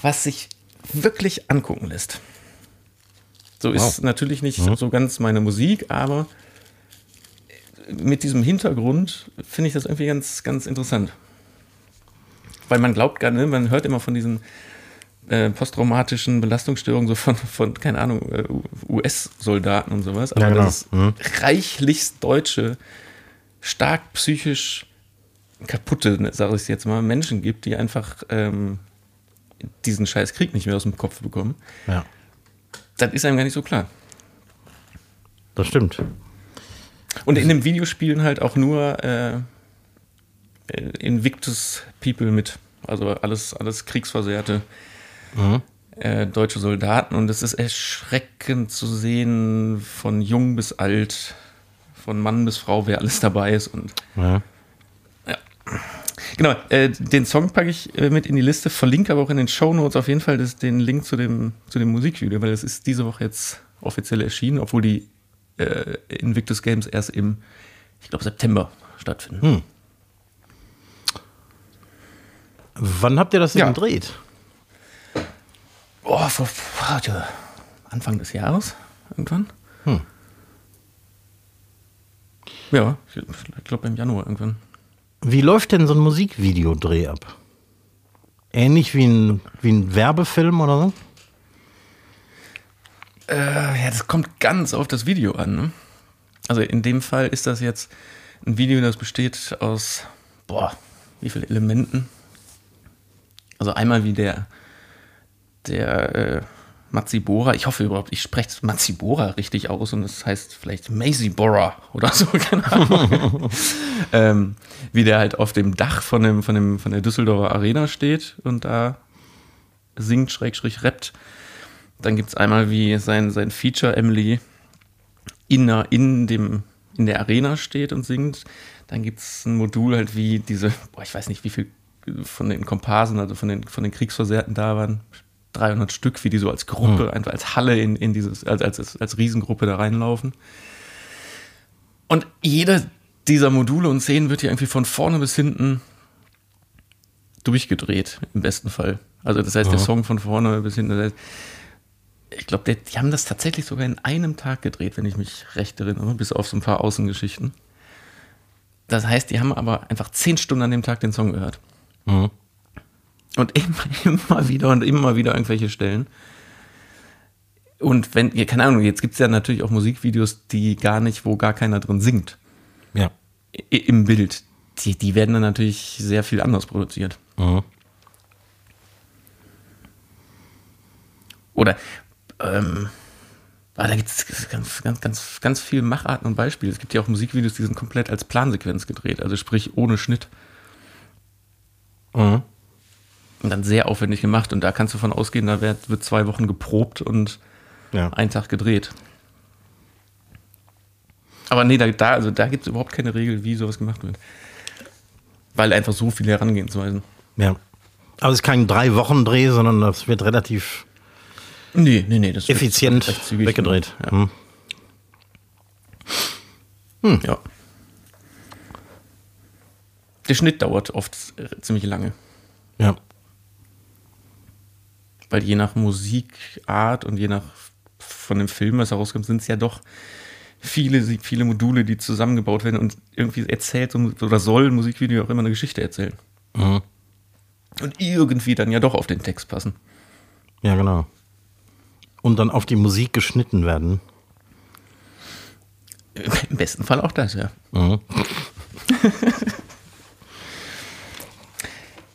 was sich wirklich angucken lässt. So ist Wow. natürlich nicht so ganz meine Musik, aber mit diesem Hintergrund finde ich das irgendwie ganz, ganz interessant. Weil man glaubt gar nicht, man hört immer von diesen äh, posttraumatischen Belastungsstörungen so von, von keine Ahnung, äh, US-Soldaten und sowas. Aber Ja, genau. dass es reichlichst deutsche, stark psychisch kaputte, sage ich jetzt mal, Menschen gibt, die einfach ähm, diesen scheiß Krieg nicht mehr aus dem Kopf bekommen. Ja, Das ist einem gar nicht so klar. das stimmt. Und in dem Video spielen halt auch nur äh, äh, Invictus People mit. Also alles, alles Kriegsversehrte äh, deutsche Soldaten. Und es ist erschreckend zu sehen, von jung bis alt, von Mann bis Frau, wer alles dabei ist. Und Ja. genau, äh, den Song packe ich äh, mit in die Liste, verlinke aber auch in den Show Notes auf jeden Fall das, den Link zu dem, zu dem Musikvideo, weil es ist diese Woche jetzt offiziell erschienen, obwohl die äh, Invictus Games erst im, ich glaube, September stattfinden. Wann habt ihr das denn Ja. gedreht? Oh, vor, warte, Anfang des Jahres irgendwann. Hm. Ja, ich glaube im Januar irgendwann. Wie läuft denn so ein Musikvideodreh ab? Ähnlich wie ein, wie ein Werbefilm oder so? Äh, ja, das kommt ganz auf das Video an. Ne? Also in dem Fall ist das jetzt ein Video, das besteht aus, boah, wie viele Elementen? Also einmal wie der, der äh, Matsibora, ich hoffe überhaupt, ich spreche Matsibora richtig aus und das heißt vielleicht Mazibora oder so, keine Ahnung. ähm, wie der halt auf dem Dach von, dem, von, dem, von der Düsseldorfer Arena steht und da singt, schrägstrich rappt. Dann gibt es einmal, wie sein, sein Feature Emily in, in, dem, in der Arena steht und singt. Dann gibt es ein Modul halt wie diese, boah, ich weiß nicht, wie viel von den Komparsen, also von den, von den Kriegsversehrten da waren, 300 Stück, wie die so als Gruppe, mhm. einfach als Halle in, in dieses, als, als, als Riesengruppe da reinlaufen. Und jede dieser Module und Szenen wird hier irgendwie von vorne bis hinten durchgedreht, im besten Fall. Also das heißt, ja. der Song von vorne bis hinten, das heißt, ich glaube, die haben das tatsächlich sogar in einem Tag gedreht, wenn ich mich recht erinnere, bis auf so ein paar Außengeschichten. Das heißt, die haben aber einfach zehn Stunden an dem Tag den Song gehört. Mhm. Und immer, immer wieder und immer wieder irgendwelche Stellen. Und wenn, keine Ahnung, jetzt gibt es ja natürlich auch Musikvideos, die gar nicht, wo gar keiner drin singt. Ja. Im Bild. Die, die werden dann natürlich sehr viel anders produziert. Mhm. Oder ähm, ah, da gibt es ganz, ganz, ganz, ganz viele Macharten und Beispiele. Es gibt ja auch Musikvideos, die sind komplett als Plansequenz gedreht, also sprich ohne Schnitt. Mhm. Und dann sehr aufwendig gemacht. Und da kannst du von ausgehen, da wird, wird zwei Wochen geprobt und ja. einen Tag gedreht. Aber nee, da, da, also da gibt es überhaupt keine Regel, wie sowas gemacht wird. Weil einfach so viele Herangehensweisen. Ja. Aber es ist kein Drei-Wochen-Dreh, sondern das wird relativ nee, nee, nee, das effizient weggedreht. Ja. Hm. Hm. ja. Der Schnitt dauert oft ziemlich lange. Ja weil je nach Musikart und je nach von dem Film, was herauskommt, sind es ja doch viele, viele Module, die zusammengebaut werden und irgendwie erzählt oder soll ein Musikvideo auch immer eine Geschichte erzählen. Mhm. Und irgendwie dann ja doch auf den Text passen. Ja, genau. Und dann auf die Musik geschnitten werden. Im besten Fall auch das, ja. Mhm.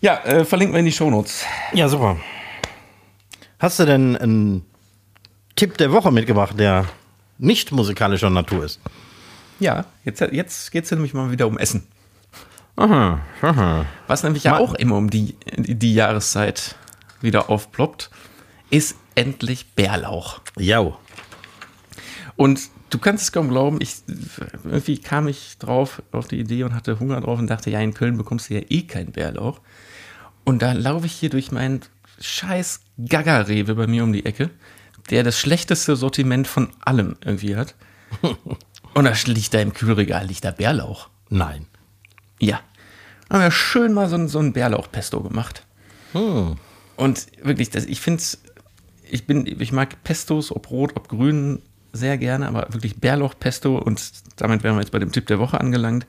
ja, äh, verlinken wir in die Shownotes. Ja, super. Hast du denn einen Tipp der Woche mitgebracht, der nicht musikalischer Natur ist? Ja, jetzt, jetzt geht es nämlich mal wieder um Essen. Aha, aha. Was nämlich ja auch immer um die, die Jahreszeit wieder aufploppt, ist endlich Bärlauch. Ja. Und du kannst es kaum glauben, ich, irgendwie kam ich drauf auf die Idee und hatte Hunger drauf und dachte, ja, in Köln bekommst du ja eh keinen Bärlauch. Und da laufe ich hier durch meinen scheiß Gaga-Rewe bei mir um die Ecke, der das schlechteste Sortiment von allem irgendwie hat. Und da liegt da im Kühlregal, liegt da Bärlauch. Nein. Ja. Haben wir schön mal so, so ein Bärlauch-Pesto gemacht. Hm. Und wirklich, das, ich finde ich bin, ich mag Pestos, ob rot, ob grün, sehr gerne, aber wirklich Bärlauch-Pesto und damit wären wir jetzt bei dem Tipp der Woche angelangt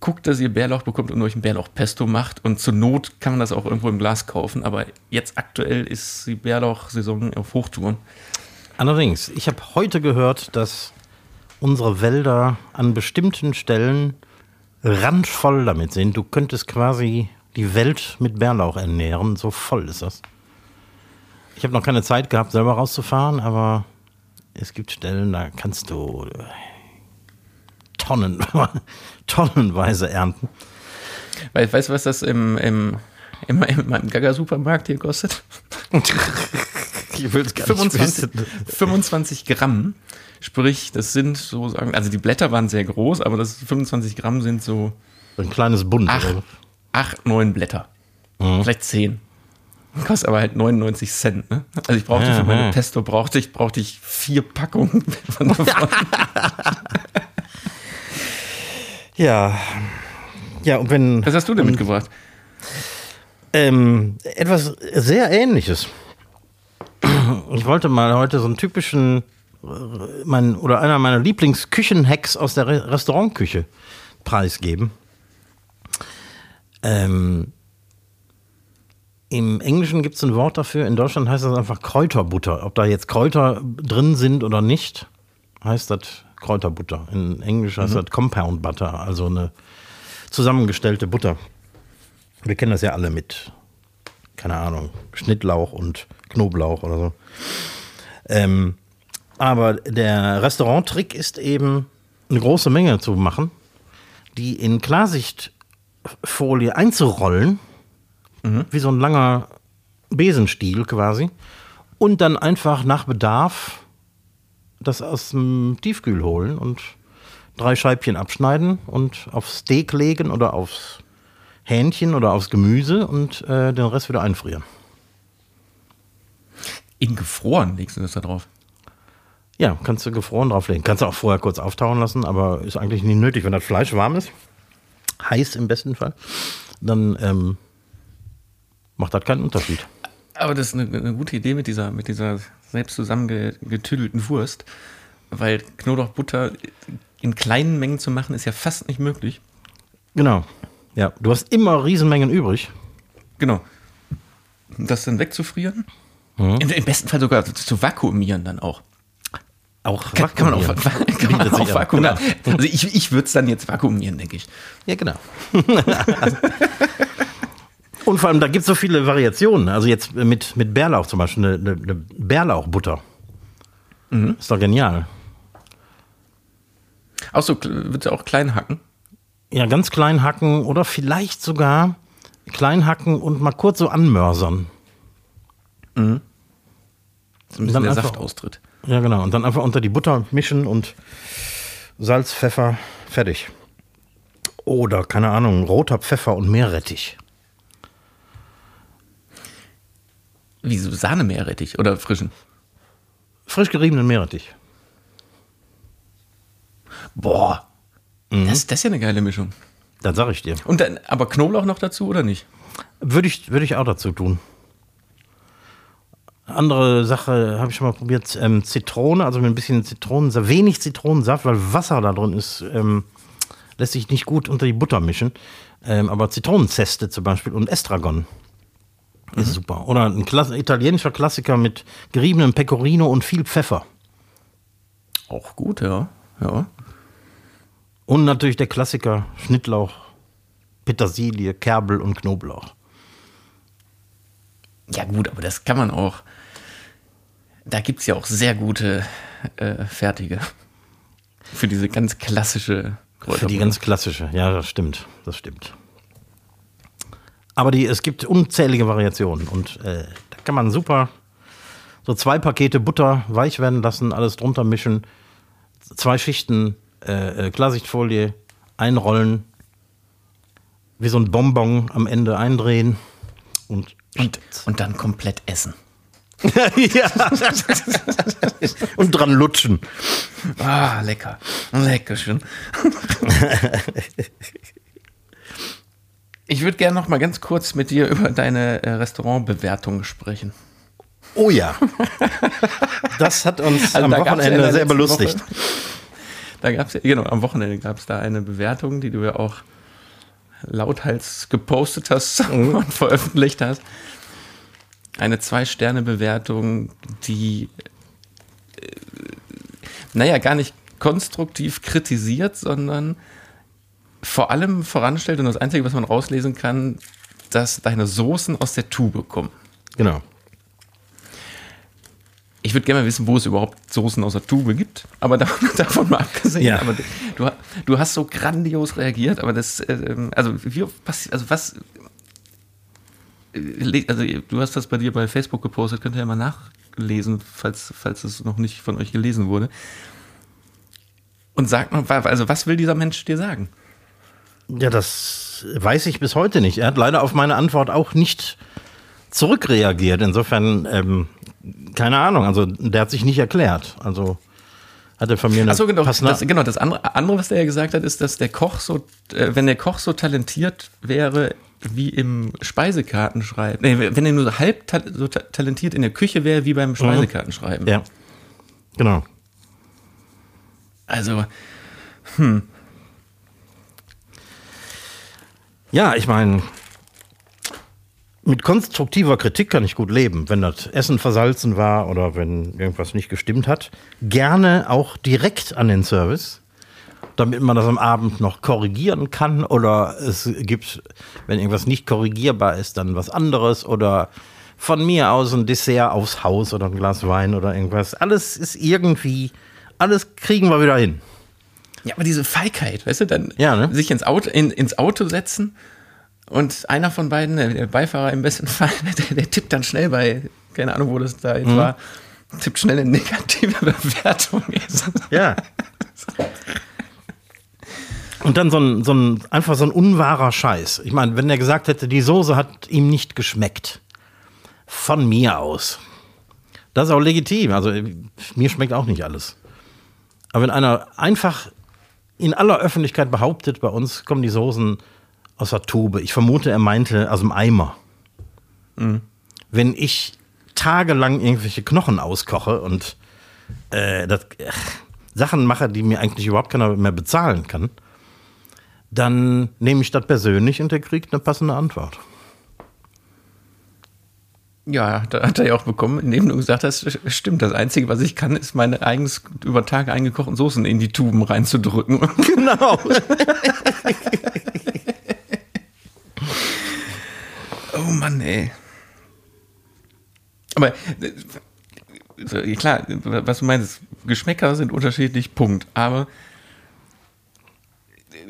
guckt, dass ihr Bärlauch bekommt und euch ein Bärlauchpesto macht. Und zur Not kann man das auch irgendwo im Glas kaufen. Aber jetzt aktuell ist die Bärlauchsaison auf Hochtouren. Allerdings, ich habe heute gehört, dass unsere Wälder an bestimmten Stellen randvoll damit sind. Du könntest quasi die Welt mit Bärlauch ernähren. So voll ist das. Ich habe noch keine Zeit gehabt, selber rauszufahren, aber es gibt Stellen, da kannst du Tonnen, tonnenweise ernten. weißt du, was das im, im, im, meinem Gaga-Supermarkt hier kostet? ich will es gar 25, 25 Gramm. Sprich, das sind so sagen, also die Blätter waren sehr groß, aber das 25 Gramm sind so. Ein kleines Bund. Acht, acht neun Blätter. Mhm. Vielleicht zehn. Kostet aber halt 99 Cent, ne? Also ich brauchte ja, für meine ja. Pesto brauchte ich, brauchte ich vier Packungen von davon. Ja. Ja, und wenn. Was hast du denn mitgebracht? Ähm, etwas sehr ähnliches. ich wollte mal heute so einen typischen, äh, mein, oder einer meiner Lieblingsküchenhacks aus der Re Restaurantküche preisgeben. Ähm, Im Englischen gibt es ein Wort dafür, in Deutschland heißt das einfach Kräuterbutter. Ob da jetzt Kräuter drin sind oder nicht, heißt das Kräuterbutter. In Englisch heißt das Compound Butter, also eine zusammengestellte Butter. Wir kennen das ja alle mit, keine Ahnung, Schnittlauch und Knoblauch oder so. Ähm, aber der Restauranttrick ist eben, eine große Menge zu machen, die in Klarsichtfolie einzurollen, wie so ein langer Besenstiel quasi, und dann einfach nach Bedarf das aus dem Tiefkühl holen und drei Scheibchen abschneiden und aufs Steak legen oder aufs Hähnchen oder aufs Gemüse und äh, den Rest wieder einfrieren. In gefroren legst du das da drauf. Ja, kannst du gefroren drauflegen. Kannst du auch vorher kurz auftauen lassen, aber ist eigentlich nicht nötig. Wenn das Fleisch warm ist, heiß im besten Fall, dann ähm, macht das keinen Unterschied. Aber das ist eine, eine gute Idee mit dieser, mit dieser selbst zusammengetüdelten Wurst, weil Knoblauchbutter in kleinen Mengen zu machen, ist ja fast nicht möglich. Genau. Ja, du hast immer Riesenmengen übrig. Genau. Das dann wegzufrieren. Mhm. Im, Im besten Fall sogar zu, vakuumieren dann auch. Auch Kann, kann man auch, vakuumieren. kann man auch vakuumieren. Also ich, ich würde es dann jetzt vakuumieren, denke ich. Ja, genau. Und vor allem, da gibt es so viele Variationen. Also jetzt mit, mit Bärlauch zum Beispiel, eine, eine, Bärlauchbutter. Ist doch genial. Auch so wird auch klein hacken. Ja, ganz klein hacken oder vielleicht sogar klein hacken und mal kurz so anmörsern. So ein bisschen Dann der einfach- Saft austritt. Ja, genau. Und dann einfach unter die Butter mischen und Salz, Pfeffer, fertig. Oder, keine Ahnung, roter Pfeffer und Meerrettich. Wie so Sahnemeerrettich oder frischen. Frisch geriebenen Meerrettich. Boah. Das, das ist ja eine geile Mischung. Das sag ich dir. Und dann, aber Knoblauch noch dazu oder nicht? Würde ich, würde ich auch dazu tun. Andere Sache habe ich schon mal probiert, ähm, Zitrone, also mit ein bisschen Zitronensaft, wenig Zitronensaft, weil Wasser da drin ist, ähm, lässt sich nicht gut unter die Butter mischen. Ähm, aber Zitronenzeste zum Beispiel und Estragon ist super. Oder ein Klass italienischer Klassiker mit geriebenem Pecorino und viel Pfeffer. Auch gut, ja. Ja. Und natürlich der Klassiker Schnittlauch, Petersilie, Kerbel und Knoblauch. Ja, gut, aber das kann man auch. Da gibt es ja auch sehr gute äh, Fertige. Für diese ganz klassische Für die ganz klassische, ja, das stimmt, das stimmt. Aber die, es gibt unzählige Variationen und äh, da kann man super so zwei Pakete Butter weich werden lassen, alles drunter mischen, zwei Schichten äh, äh, Klarsichtfolie einrollen, wie so ein Bonbon am Ende eindrehen und und, und dann komplett essen. ja. und dran lutschen. Ah, lecker. Lecker schön. Ich würde gerne noch mal ganz kurz mit dir über deine äh, Restaurantbewertung sprechen. Oh ja. Das hat uns Also am ja Wochenende sehr belustigt. Woche- Da gab es ja, genau, am Wochenende gab es da eine Bewertung, die du ja auch lauthals gepostet hast und veröffentlicht hast. Eine Zwei-Sterne-Bewertung, die, äh, naja, gar nicht konstruktiv kritisiert, sondern vor allem voranstellt und das Einzige, was man rauslesen kann, dass deine Soßen aus der Tube kommen. Genau. Ich würde gerne mal wissen, wo es überhaupt Soßen aus der Tube gibt, aber da, davon mal abgesehen. Ja. Aber du, du hast so grandios reagiert, aber das, ähm, also wie passi- also was, äh, also du hast das bei dir bei Facebook gepostet, könnt ihr ja mal nachlesen, falls, falls es noch nicht von euch gelesen wurde. Und sag mal, also was will dieser Mensch dir sagen? Ja, das weiß ich bis heute nicht. Er hat leider auf meine Antwort auch nicht zurückreagiert. Insofern, ähm, keine Ahnung. Also, der hat sich nicht erklärt. Also, hat er von mir eine Achso, genau. Das, genau, das andere, andere, was der ja gesagt hat, ist, dass der Koch so, äh, wenn der Koch so talentiert wäre, wie im Speisekartenschreiben. Nee, wenn er nur so halb ta so ta talentiert in der Küche wäre, wie beim Speisekartenschreiben. Ja. Genau. Also, Ja, ich meine, mit konstruktiver Kritik kann ich gut leben, wenn das Essen versalzen war oder wenn irgendwas nicht gestimmt hat. Gerne auch direkt an den Service, damit man das am Abend noch korrigieren kann oder es gibt, wenn irgendwas nicht korrigierbar ist, dann was anderes oder von mir aus ein Dessert aufs Haus oder ein Glas Wein oder irgendwas. Alles ist irgendwie, alles kriegen wir wieder hin. Ja, aber diese Feigheit, weißt du, dann Ja, ne? sich ins Auto, in, ins Auto setzen und einer von beiden, der Beifahrer im besten Fall, der, der tippt dann schnell bei, keine Ahnung, wo das da jetzt war, tippt schnell eine negative Bewertung. Ja. Und dann so ein, so ein, einfach so ein unwahrer Scheiß. Ich meine, wenn der gesagt hätte, die Soße hat ihm nicht geschmeckt. Von mir aus. Das ist auch legitim. Also, mir schmeckt auch nicht alles. Aber wenn einer einfach in aller Öffentlichkeit behauptet, bei uns kommen die Soßen aus der Tube. Ich vermute, er meinte aus dem Eimer. Wenn ich tagelang irgendwelche Knochen auskoche und äh, das, ach, Sachen mache, die mir eigentlich überhaupt keiner mehr bezahlen kann, dann nehme ich das persönlich und der kriegt eine passende Antwort. Ja, da hat er ja auch bekommen, indem du gesagt hast, stimmt, das Einzige, was ich kann, ist meine eigens über Tage eingekochten Soßen in die Tuben reinzudrücken. Genau. Oh Mann, ey. Aber äh, klar, was du meinst, Geschmäcker sind unterschiedlich, Punkt. Aber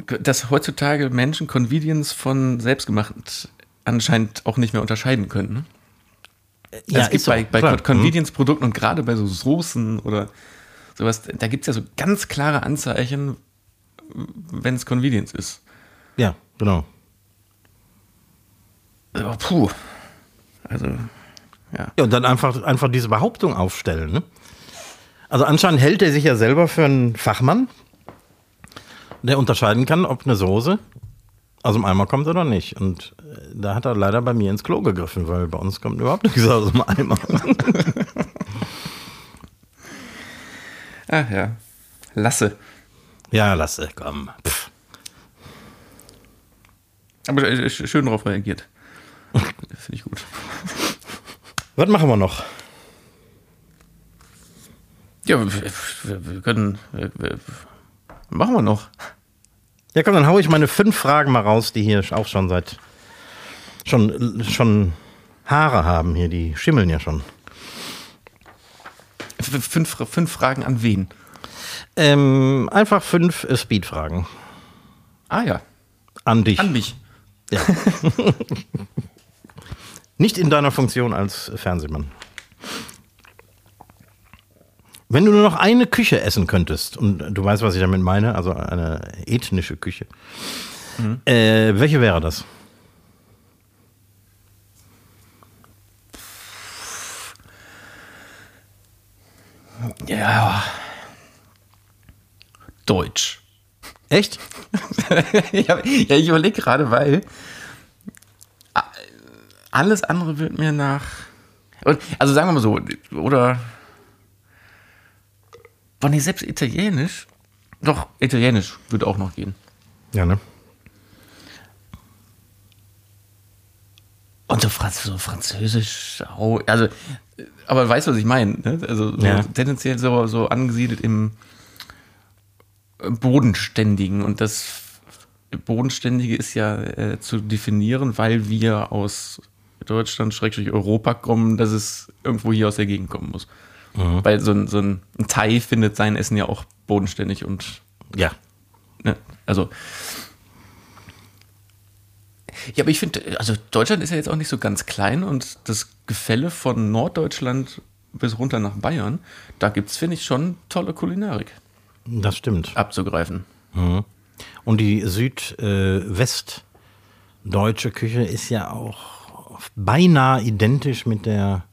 dass heutzutage Menschen Convenience von selbstgemacht anscheinend auch nicht mehr unterscheiden können. Ja, es gibt so, bei, bei. Mhm. Convenience-Produkten und gerade bei so Soßen oder sowas, da gibt es ja so ganz klare Anzeichen, wenn es Convenience ist. Ja, genau. Aber puh. Also, ja. Ja, und dann einfach, einfach diese Behauptung aufstellen. Ne? Also anscheinend hält er sich ja selber für einen Fachmann, der unterscheiden kann, ob eine Soße aus dem Eimer kommt oder nicht. Und äh, da hat er leider bei mir ins Klo gegriffen, weil bei uns kommt überhaupt nichts aus dem Eimer. Ach ja. Lasse. ja, lasse, komm. Pff. Aber sch- schön darauf reagiert. Finde ich gut. Was machen wir noch? Ja, wir, wir, wir können. Wir, wir, machen wir noch. Ja, komm, dann hau ich meine fünf Fragen mal raus, die hier auch schon seit schon, schon Haare haben hier, die schimmeln ja schon. Fünf, fünf Fragen an wen? Ähm, einfach fünf Speed-Fragen Ah ja, an dich. an mich. Ja. Nicht in deiner Funktion als Fernsehmann. Wenn du nur noch eine Küche essen könntest, und du weißt, was ich damit meine, also eine ethnische Küche, äh, welche wäre das? Ja. Deutsch. Echt? ja, ich überlege gerade, weil alles andere wird mir nach. Also sagen wir mal so, oder. War nicht selbst Italienisch? Doch, Italienisch würde auch noch gehen. Ja, ne? Und so, Franz so Französisch, also, aber weißt du, was ich meine? Ne? Also so Ja. tendenziell so, so angesiedelt im äh, Bodenständigen. Und das Bodenständige ist ja äh, zu definieren, weil wir aus Deutschland, Schrägstrich Europa kommen, dass es irgendwo hier aus der Gegend kommen muss. Weil so ein, so ein, Thai findet sein Essen ja auch bodenständig und Ja. Ne? Also. Ja, aber ich finde, also Deutschland ist ja jetzt auch nicht so ganz klein und das Gefälle von Norddeutschland bis runter nach Bayern, da gibt es, finde ich, schon tolle Kulinarik Das stimmt. abzugreifen. Und die südwestdeutsche Küche ist ja auch beinahe identisch mit der,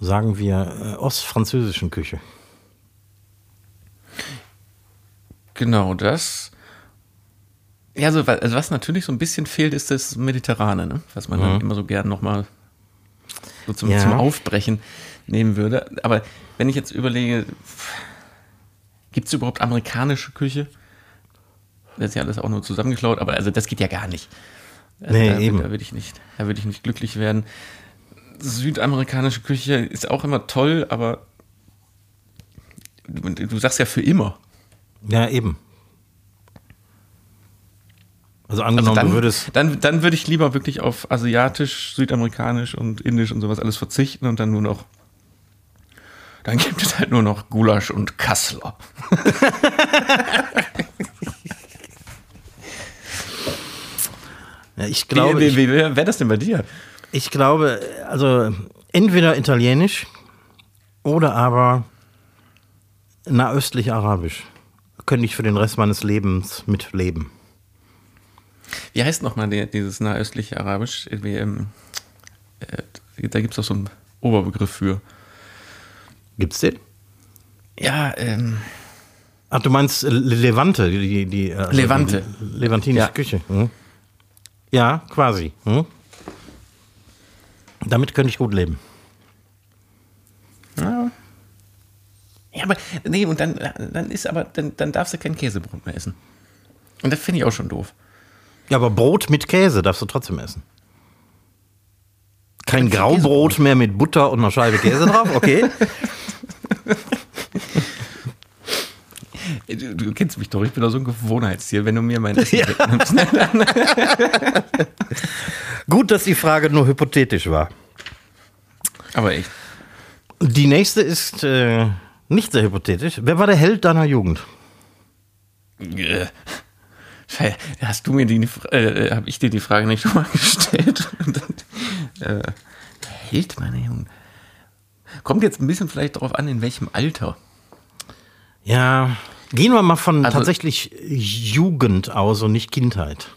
sagen wir, äh, ostfranzösischen Küche. Genau das. Ja, so, also was natürlich so ein bisschen fehlt, ist das Mediterrane, ne? was man dann immer so gern nochmal so zum, Ja. zum Aufbrechen nehmen würde. Aber wenn ich jetzt überlege, gibt es überhaupt amerikanische Küche? Das ist ja alles auch nur zusammengeklaut, aber also das geht ja gar nicht. Also Nee, da, eben. Da würde ich nicht, da würde ich nicht glücklich werden. Südamerikanische Küche ist auch immer toll, aber du, du sagst ja für immer. Ja, eben. Also Also angenommen, dann, du würdest. dann, dann würde ich lieber wirklich auf asiatisch, südamerikanisch und indisch und sowas alles verzichten und dann nur noch. Dann gibt es halt nur noch Gulasch und Kassler. Ja, ich glaube, wie wie, wie wäre das denn bei dir? Ich glaube, also entweder italienisch oder aber nahöstlich arabisch. Könnte ich für den Rest meines Lebens mitleben. Wie heißt nochmal die, dieses nahöstliche Arabisch? Ähm, äh, da gibt es doch so einen Oberbegriff für. Gibt's den? Ja, ähm, Ach, du meinst Levante, die, die äh, also Levante. Die levantinische Ja. Küche. Hm? Ja, quasi. Hm? Damit könnte ich gut leben. ja. Ja, aber nee, und dann, dann ist aber, dann, dann darfst du kein Käsebrot mehr essen. Und das finde ich auch schon doof. Ja, aber Brot mit Käse darfst du trotzdem essen. Kein kein Graubrot mehr mit Butter und einer Scheibe Käse drauf, okay? Du, du kennst mich doch, ich bin doch so ein Gewohnheitstier, wenn du mir mein Essen Ja. wegnimmst. Gut, dass die Frage nur hypothetisch war. Aber echt. Die nächste ist äh, nicht sehr hypothetisch. Wer war der Held deiner Jugend? Äh. Hast du mir die, äh, habe ich dir die Frage nicht schon mal gestellt? Dann, äh, hält meine Jugend. Kommt jetzt ein bisschen vielleicht darauf an, in welchem Alter. Ja, gehen wir mal von Also- tatsächlich Jugend aus und nicht Kindheit.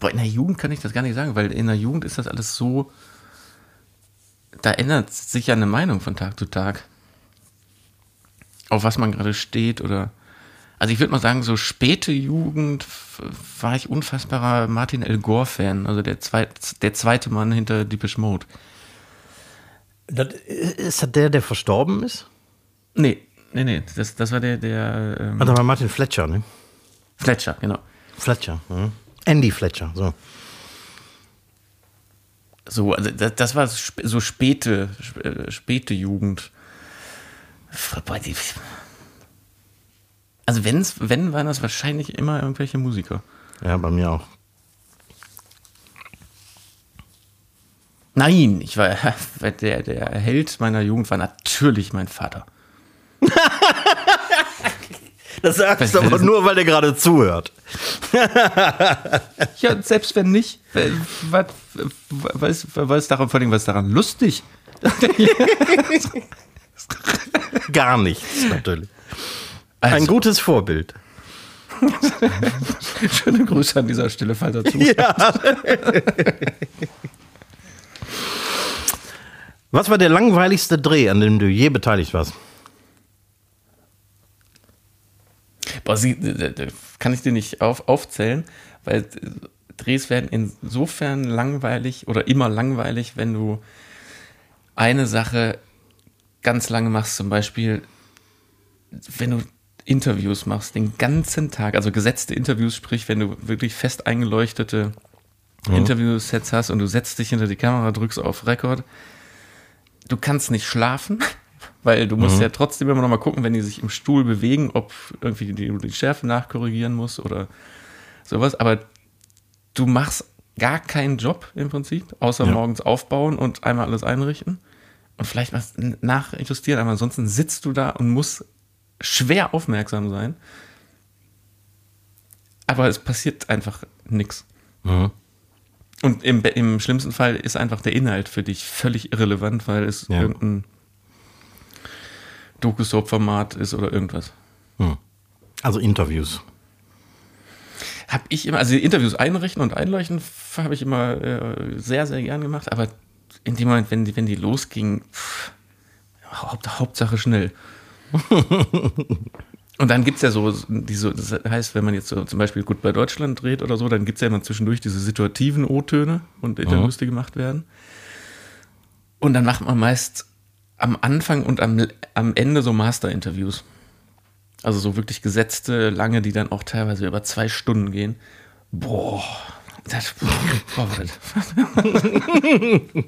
Boah, in der Jugend kann ich das gar nicht sagen, weil in der Jugend ist das alles so. Da ändert sich ja eine Meinung von Tag zu Tag. Auf was man gerade steht oder. Also ich würde mal sagen, so späte Jugend war ich unfassbarer Martin L. Gore-Fan, also der, zweit, der zweite Mann hinter Deepish Mode. Das, ist das der, der verstorben ist? Nee, nee, nee, das, das war der, der ähm, da war Martin Fletcher, ne? Fletcher, genau. Fletcher. Hm. Andy Fletcher, so. So, also das, das war so späte, sp- äh, späte Jugend. Boah, die- Also wenn's, wenn, waren das wahrscheinlich immer irgendwelche Musiker. Ja, bei mir auch. Nein, ich war der, der Held meiner Jugend war natürlich mein Vater. Das sagst Was- du aber was- nur, weil der gerade zuhört. Ja, selbst wenn nicht, was, was, was ist daran, vor allem, was daran lustig? Gar nichts, natürlich. Also, Ein gutes Vorbild. schöne Grüße an dieser Stelle, falls er zuhört. Ja. Was war der langweiligste Dreh, an dem du je beteiligt warst? Boah, sie, kann ich dir nicht auf, aufzählen, weil Drehs werden insofern langweilig oder immer langweilig, wenn du eine Sache ganz lange machst, zum Beispiel, wenn du Interviews machst, den ganzen Tag, also gesetzte Interviews, sprich, wenn du wirklich fest eingeleuchtete Interviewsets hast und du setzt dich hinter die Kamera, drückst auf Record, du kannst nicht schlafen, weil du musst ja trotzdem immer noch mal gucken, wenn die sich im Stuhl bewegen, ob irgendwie die, die Schärfe nachkorrigieren muss oder sowas. Aber du machst gar keinen Job im Prinzip, außer Ja. morgens aufbauen und einmal alles einrichten und vielleicht was nachjustieren. Aber ansonsten sitzt du da und musst schwer aufmerksam sein. Aber es passiert einfach nichts. Und im, im schlimmsten Fall ist einfach der Inhalt für dich völlig irrelevant, weil es Ja. irgendein Doku-Soap-Format ist oder irgendwas. Also Interviews. Habe ich immer, also die Interviews einrichten und einleuchten habe ich immer äh, sehr, sehr gern gemacht, aber in dem Moment, wenn die, wenn die losgingen, pff, Haupt, Hauptsache schnell. Und dann gibt es ja so, diese, das heißt, wenn man jetzt so zum Beispiel gut bei Deutschland dreht oder so, dann gibt es ja immer zwischendurch diese situativen O-Töne und die Mhm. lustig gemacht werden. Und dann macht man meist am Anfang und am, am Ende so Master-Interviews. Also so wirklich gesetzte, lange, die dann auch teilweise über zwei Stunden gehen. Boah, das, boah.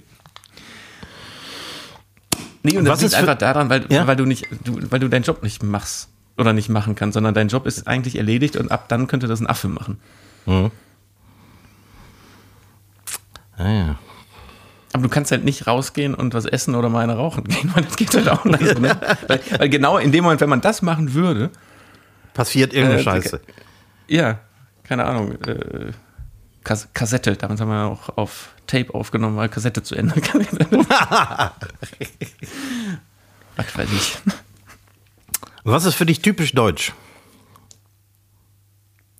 Nee, und das Was liegt einfach daran, weil, Ja? weil, du nicht, du, weil du deinen Job nicht machst oder nicht machen kannst, sondern dein Job ist eigentlich erledigt und ab dann könnte das ein Affe machen. Ah, ja. Aber du kannst halt nicht rausgehen und was essen oder mal eine rauchen gehen, weil das geht halt auch nicht. So, ne? weil, weil genau in dem Moment, wenn man das machen würde, Passiert irgendeine Äh, Scheiße. ja, keine Ahnung, äh, Kas Kassette, damals haben wir auch auf Tape aufgenommen, weil Kassette zu Ende. was weiß ich. Was ist für dich typisch deutsch?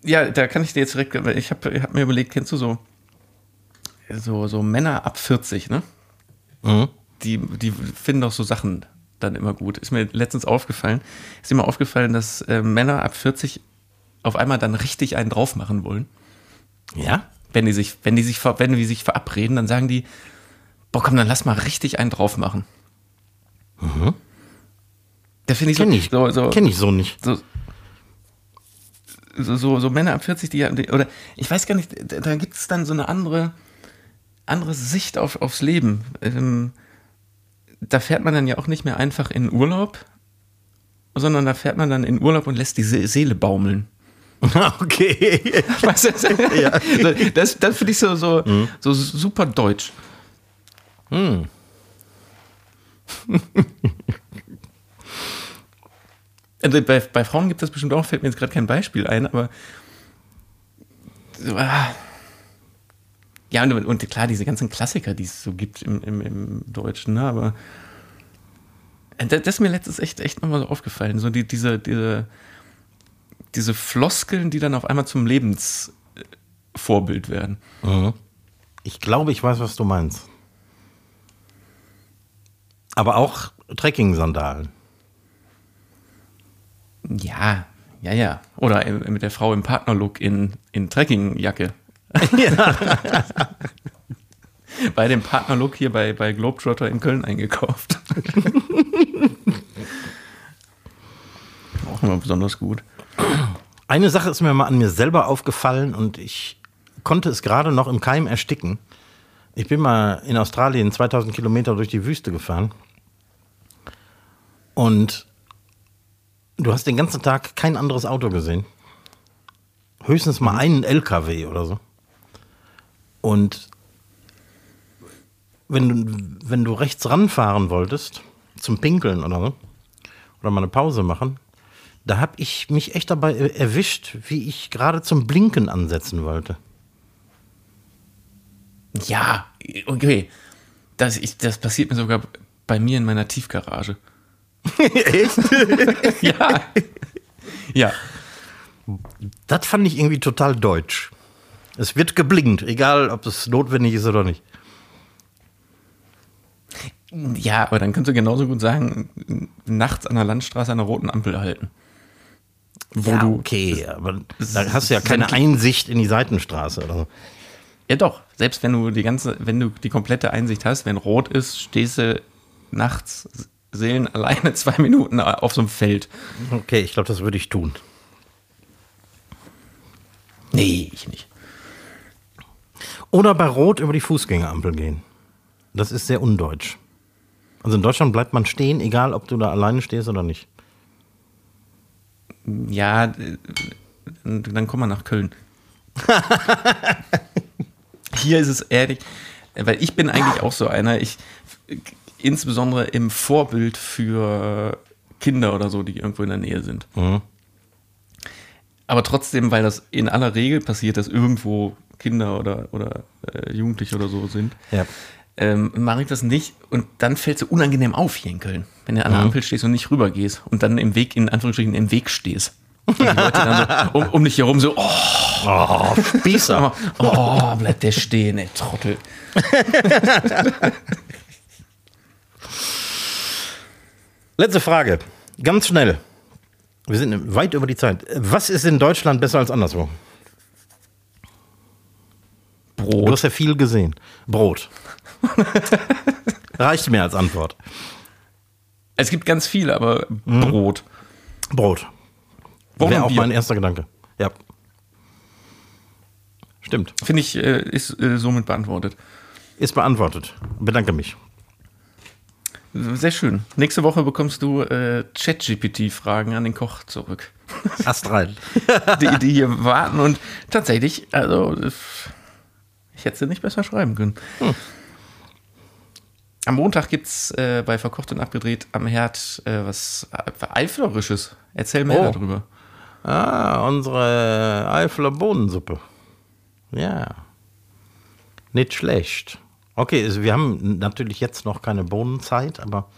Ja, da kann ich dir jetzt direkt, ich habe hab mir überlegt, kennst du so, so, so Männer ab 40, ne? Mhm. Die, die finden doch so Sachen dann immer gut. Ist mir letztens aufgefallen, ist mir aufgefallen, dass äh, Männer ab 40 auf einmal dann richtig einen drauf machen wollen. Ja? Wenn die sich, wenn die sich, wenn die sich verabreden, dann sagen die, boah, komm, dann lass mal richtig einen drauf machen. Da finde ich so, Kenn ich. so, so, Kenn ich so nicht. so, so, so, so Männer ab 40, die, die oder ich weiß gar nicht, da, gibt es dann so eine andere, andere Sicht auf, aufs Leben. Ähm, da fährt man dann ja auch nicht mehr einfach in Urlaub, sondern da fährt man dann in Urlaub und lässt die Se Seele baumeln. okay. Weißt du? Ja. Das, das finde ich so, so, so super deutsch. Also bei, bei Frauen gibt es bestimmt auch, fällt mir jetzt gerade kein Beispiel ein, aber ah. ja, und, und klar, diese ganzen Klassiker, die es so gibt im, im, im Deutschen, ne, aber äh, das, das ist mir letztens echt, echt nochmal so aufgefallen, so die, diese, diese, diese Floskeln, die dann auf einmal zum Lebensvorbild werden. Ich glaube, ich weiß, was du meinst. Aber auch Trekking-Sandalen. Ja, ja, ja. Oder äh, mit der Frau im Partnerlook in, in Trekkingjacke. bei dem Partnerlook hier bei, bei Globetrotter in Köln eingekauft. Auch immer besonders gut. Eine Sache ist mir mal an mir selber aufgefallen und ich konnte es gerade noch im Keim ersticken. Ich bin mal in Australien 2000 Kilometer durch die Wüste gefahren und du hast den ganzen Tag kein anderes Auto gesehen. Höchstens mal einen LKW oder so. Und wenn du, wenn du rechts ranfahren wolltest, zum Pinkeln oder so, oder mal eine Pause machen, da habe ich mich echt dabei erwischt, wie ich gerade zum Blinken ansetzen wollte. Ja, okay. Das, ich, das passiert mir sogar bei mir in meiner Tiefgarage. Echt? Ja. Ja. Das fand ich irgendwie total deutsch. Es wird geblinkt, egal ob es notwendig ist oder nicht. Ja, aber dann kannst du genauso gut sagen, nachts an der Landstraße an der roten Ampel halten. Wo ja, du okay, aber da hast du ja keine Einsicht in die Seitenstraße oder so. Ja doch, selbst wenn du die ganze, wenn du die komplette Einsicht hast, wenn rot ist, stehst du nachts Seelen alleine zwei Minuten auf so einem Feld. Okay, ich glaube, das würde ich tun. Nee, ich nicht. Oder bei Rot über die Fußgängerampel gehen. Das ist sehr undeutsch. Also in Deutschland bleibt man stehen, egal ob du da alleine stehst oder nicht. Ja, äh, dann komm mal nach Köln. Hier ist es ehrlich, weil ich bin eigentlich auch so einer, ich insbesondere im Vorbild für Kinder oder so, die irgendwo in der Nähe sind. Aber trotzdem, weil das in aller Regel passiert, dass irgendwo Kinder oder, oder äh, Jugendliche oder so sind, Ja. Ähm, mache ich das nicht und dann fällt es so unangenehm auf Köln, wenn du an der Ampel stehst und nicht rübergehst und dann im Weg, in Anführungsstrichen, im Weg stehst. Und die Leute dann so um, um dich herum so, oh, Oh, Spießer. oh, bleibt der stehen, ey, Trottel. Letzte Frage. Ganz schnell. Wir sind weit über die Zeit. Was ist in Deutschland besser als anderswo? Brot. Du hast ja viel gesehen. Brot. Reicht mir als Antwort. Es gibt ganz viel, aber mhm. Brot. Brot. Wäre auch mein erster Gedanke. Ja. Stimmt. Finde ich, äh, ist äh, somit beantwortet. Ist beantwortet. Bedanke mich. Sehr schön. Nächste Woche bekommst du äh, Chat-GPT-Fragen an den Koch zurück. Ast rein. die, die hier warten und tatsächlich, also ich hätte sie nicht besser schreiben können. Hm. Am Montag gibt es äh, bei Verkocht und Abgedreht am Herd äh, was Eiflerisches. Erzähl mehr oh. darüber. Ah, unsere Eifler Bohnensuppe. Ja. Nicht schlecht. Okay, also wir haben natürlich jetzt noch keine Bohnenzeit, aber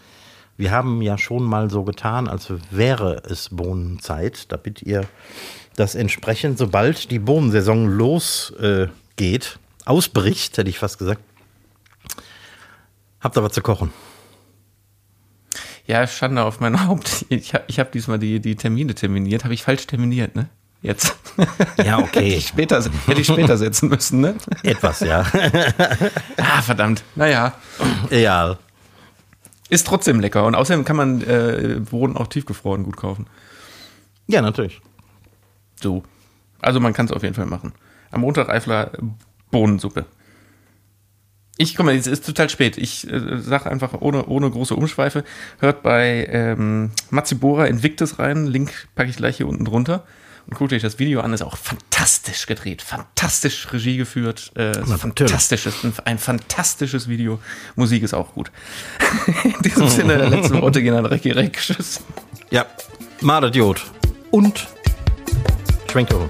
wir haben ja schon mal so getan, als wäre es Bohnenzeit, damit ihr das entsprechend, sobald die Bohnensaison losgeht, äh, ausbricht, hätte ich fast gesagt, habt ihr was zu kochen. Ja, Schande auf mein Haupt. Ich habe hab diesmal die, die Termine terminiert. Habe ich falsch terminiert, ne? Jetzt. Ja, okay. hätte, ich später, hätte ich später setzen müssen, ne? Etwas, ja. ah, verdammt. Naja. Ja. Ist trotzdem lecker. Und außerdem kann man äh, Bohnen auch tiefgefroren gut kaufen. Ja, natürlich. So. Also man kann es auf jeden Fall machen. Am Montag Eifler Bohnensuppe. Ich komme, es ist total spät. Ich äh, sage einfach ohne, ohne große Umschweife. Hört bei ähm, Matsibora Invictus rein. Link packe ich gleich hier unten drunter. Und guckt euch das Video an. Ist auch fantastisch gedreht. Fantastisch Regie geführt. Äh, fantastisches, ein, ein, fantastisches Video. Musik ist auch gut. In diesem Sinne, der letzten Worte gehen an Recki Reck. Tschüss. Ja, Marder Jod. Und schwenkt eure.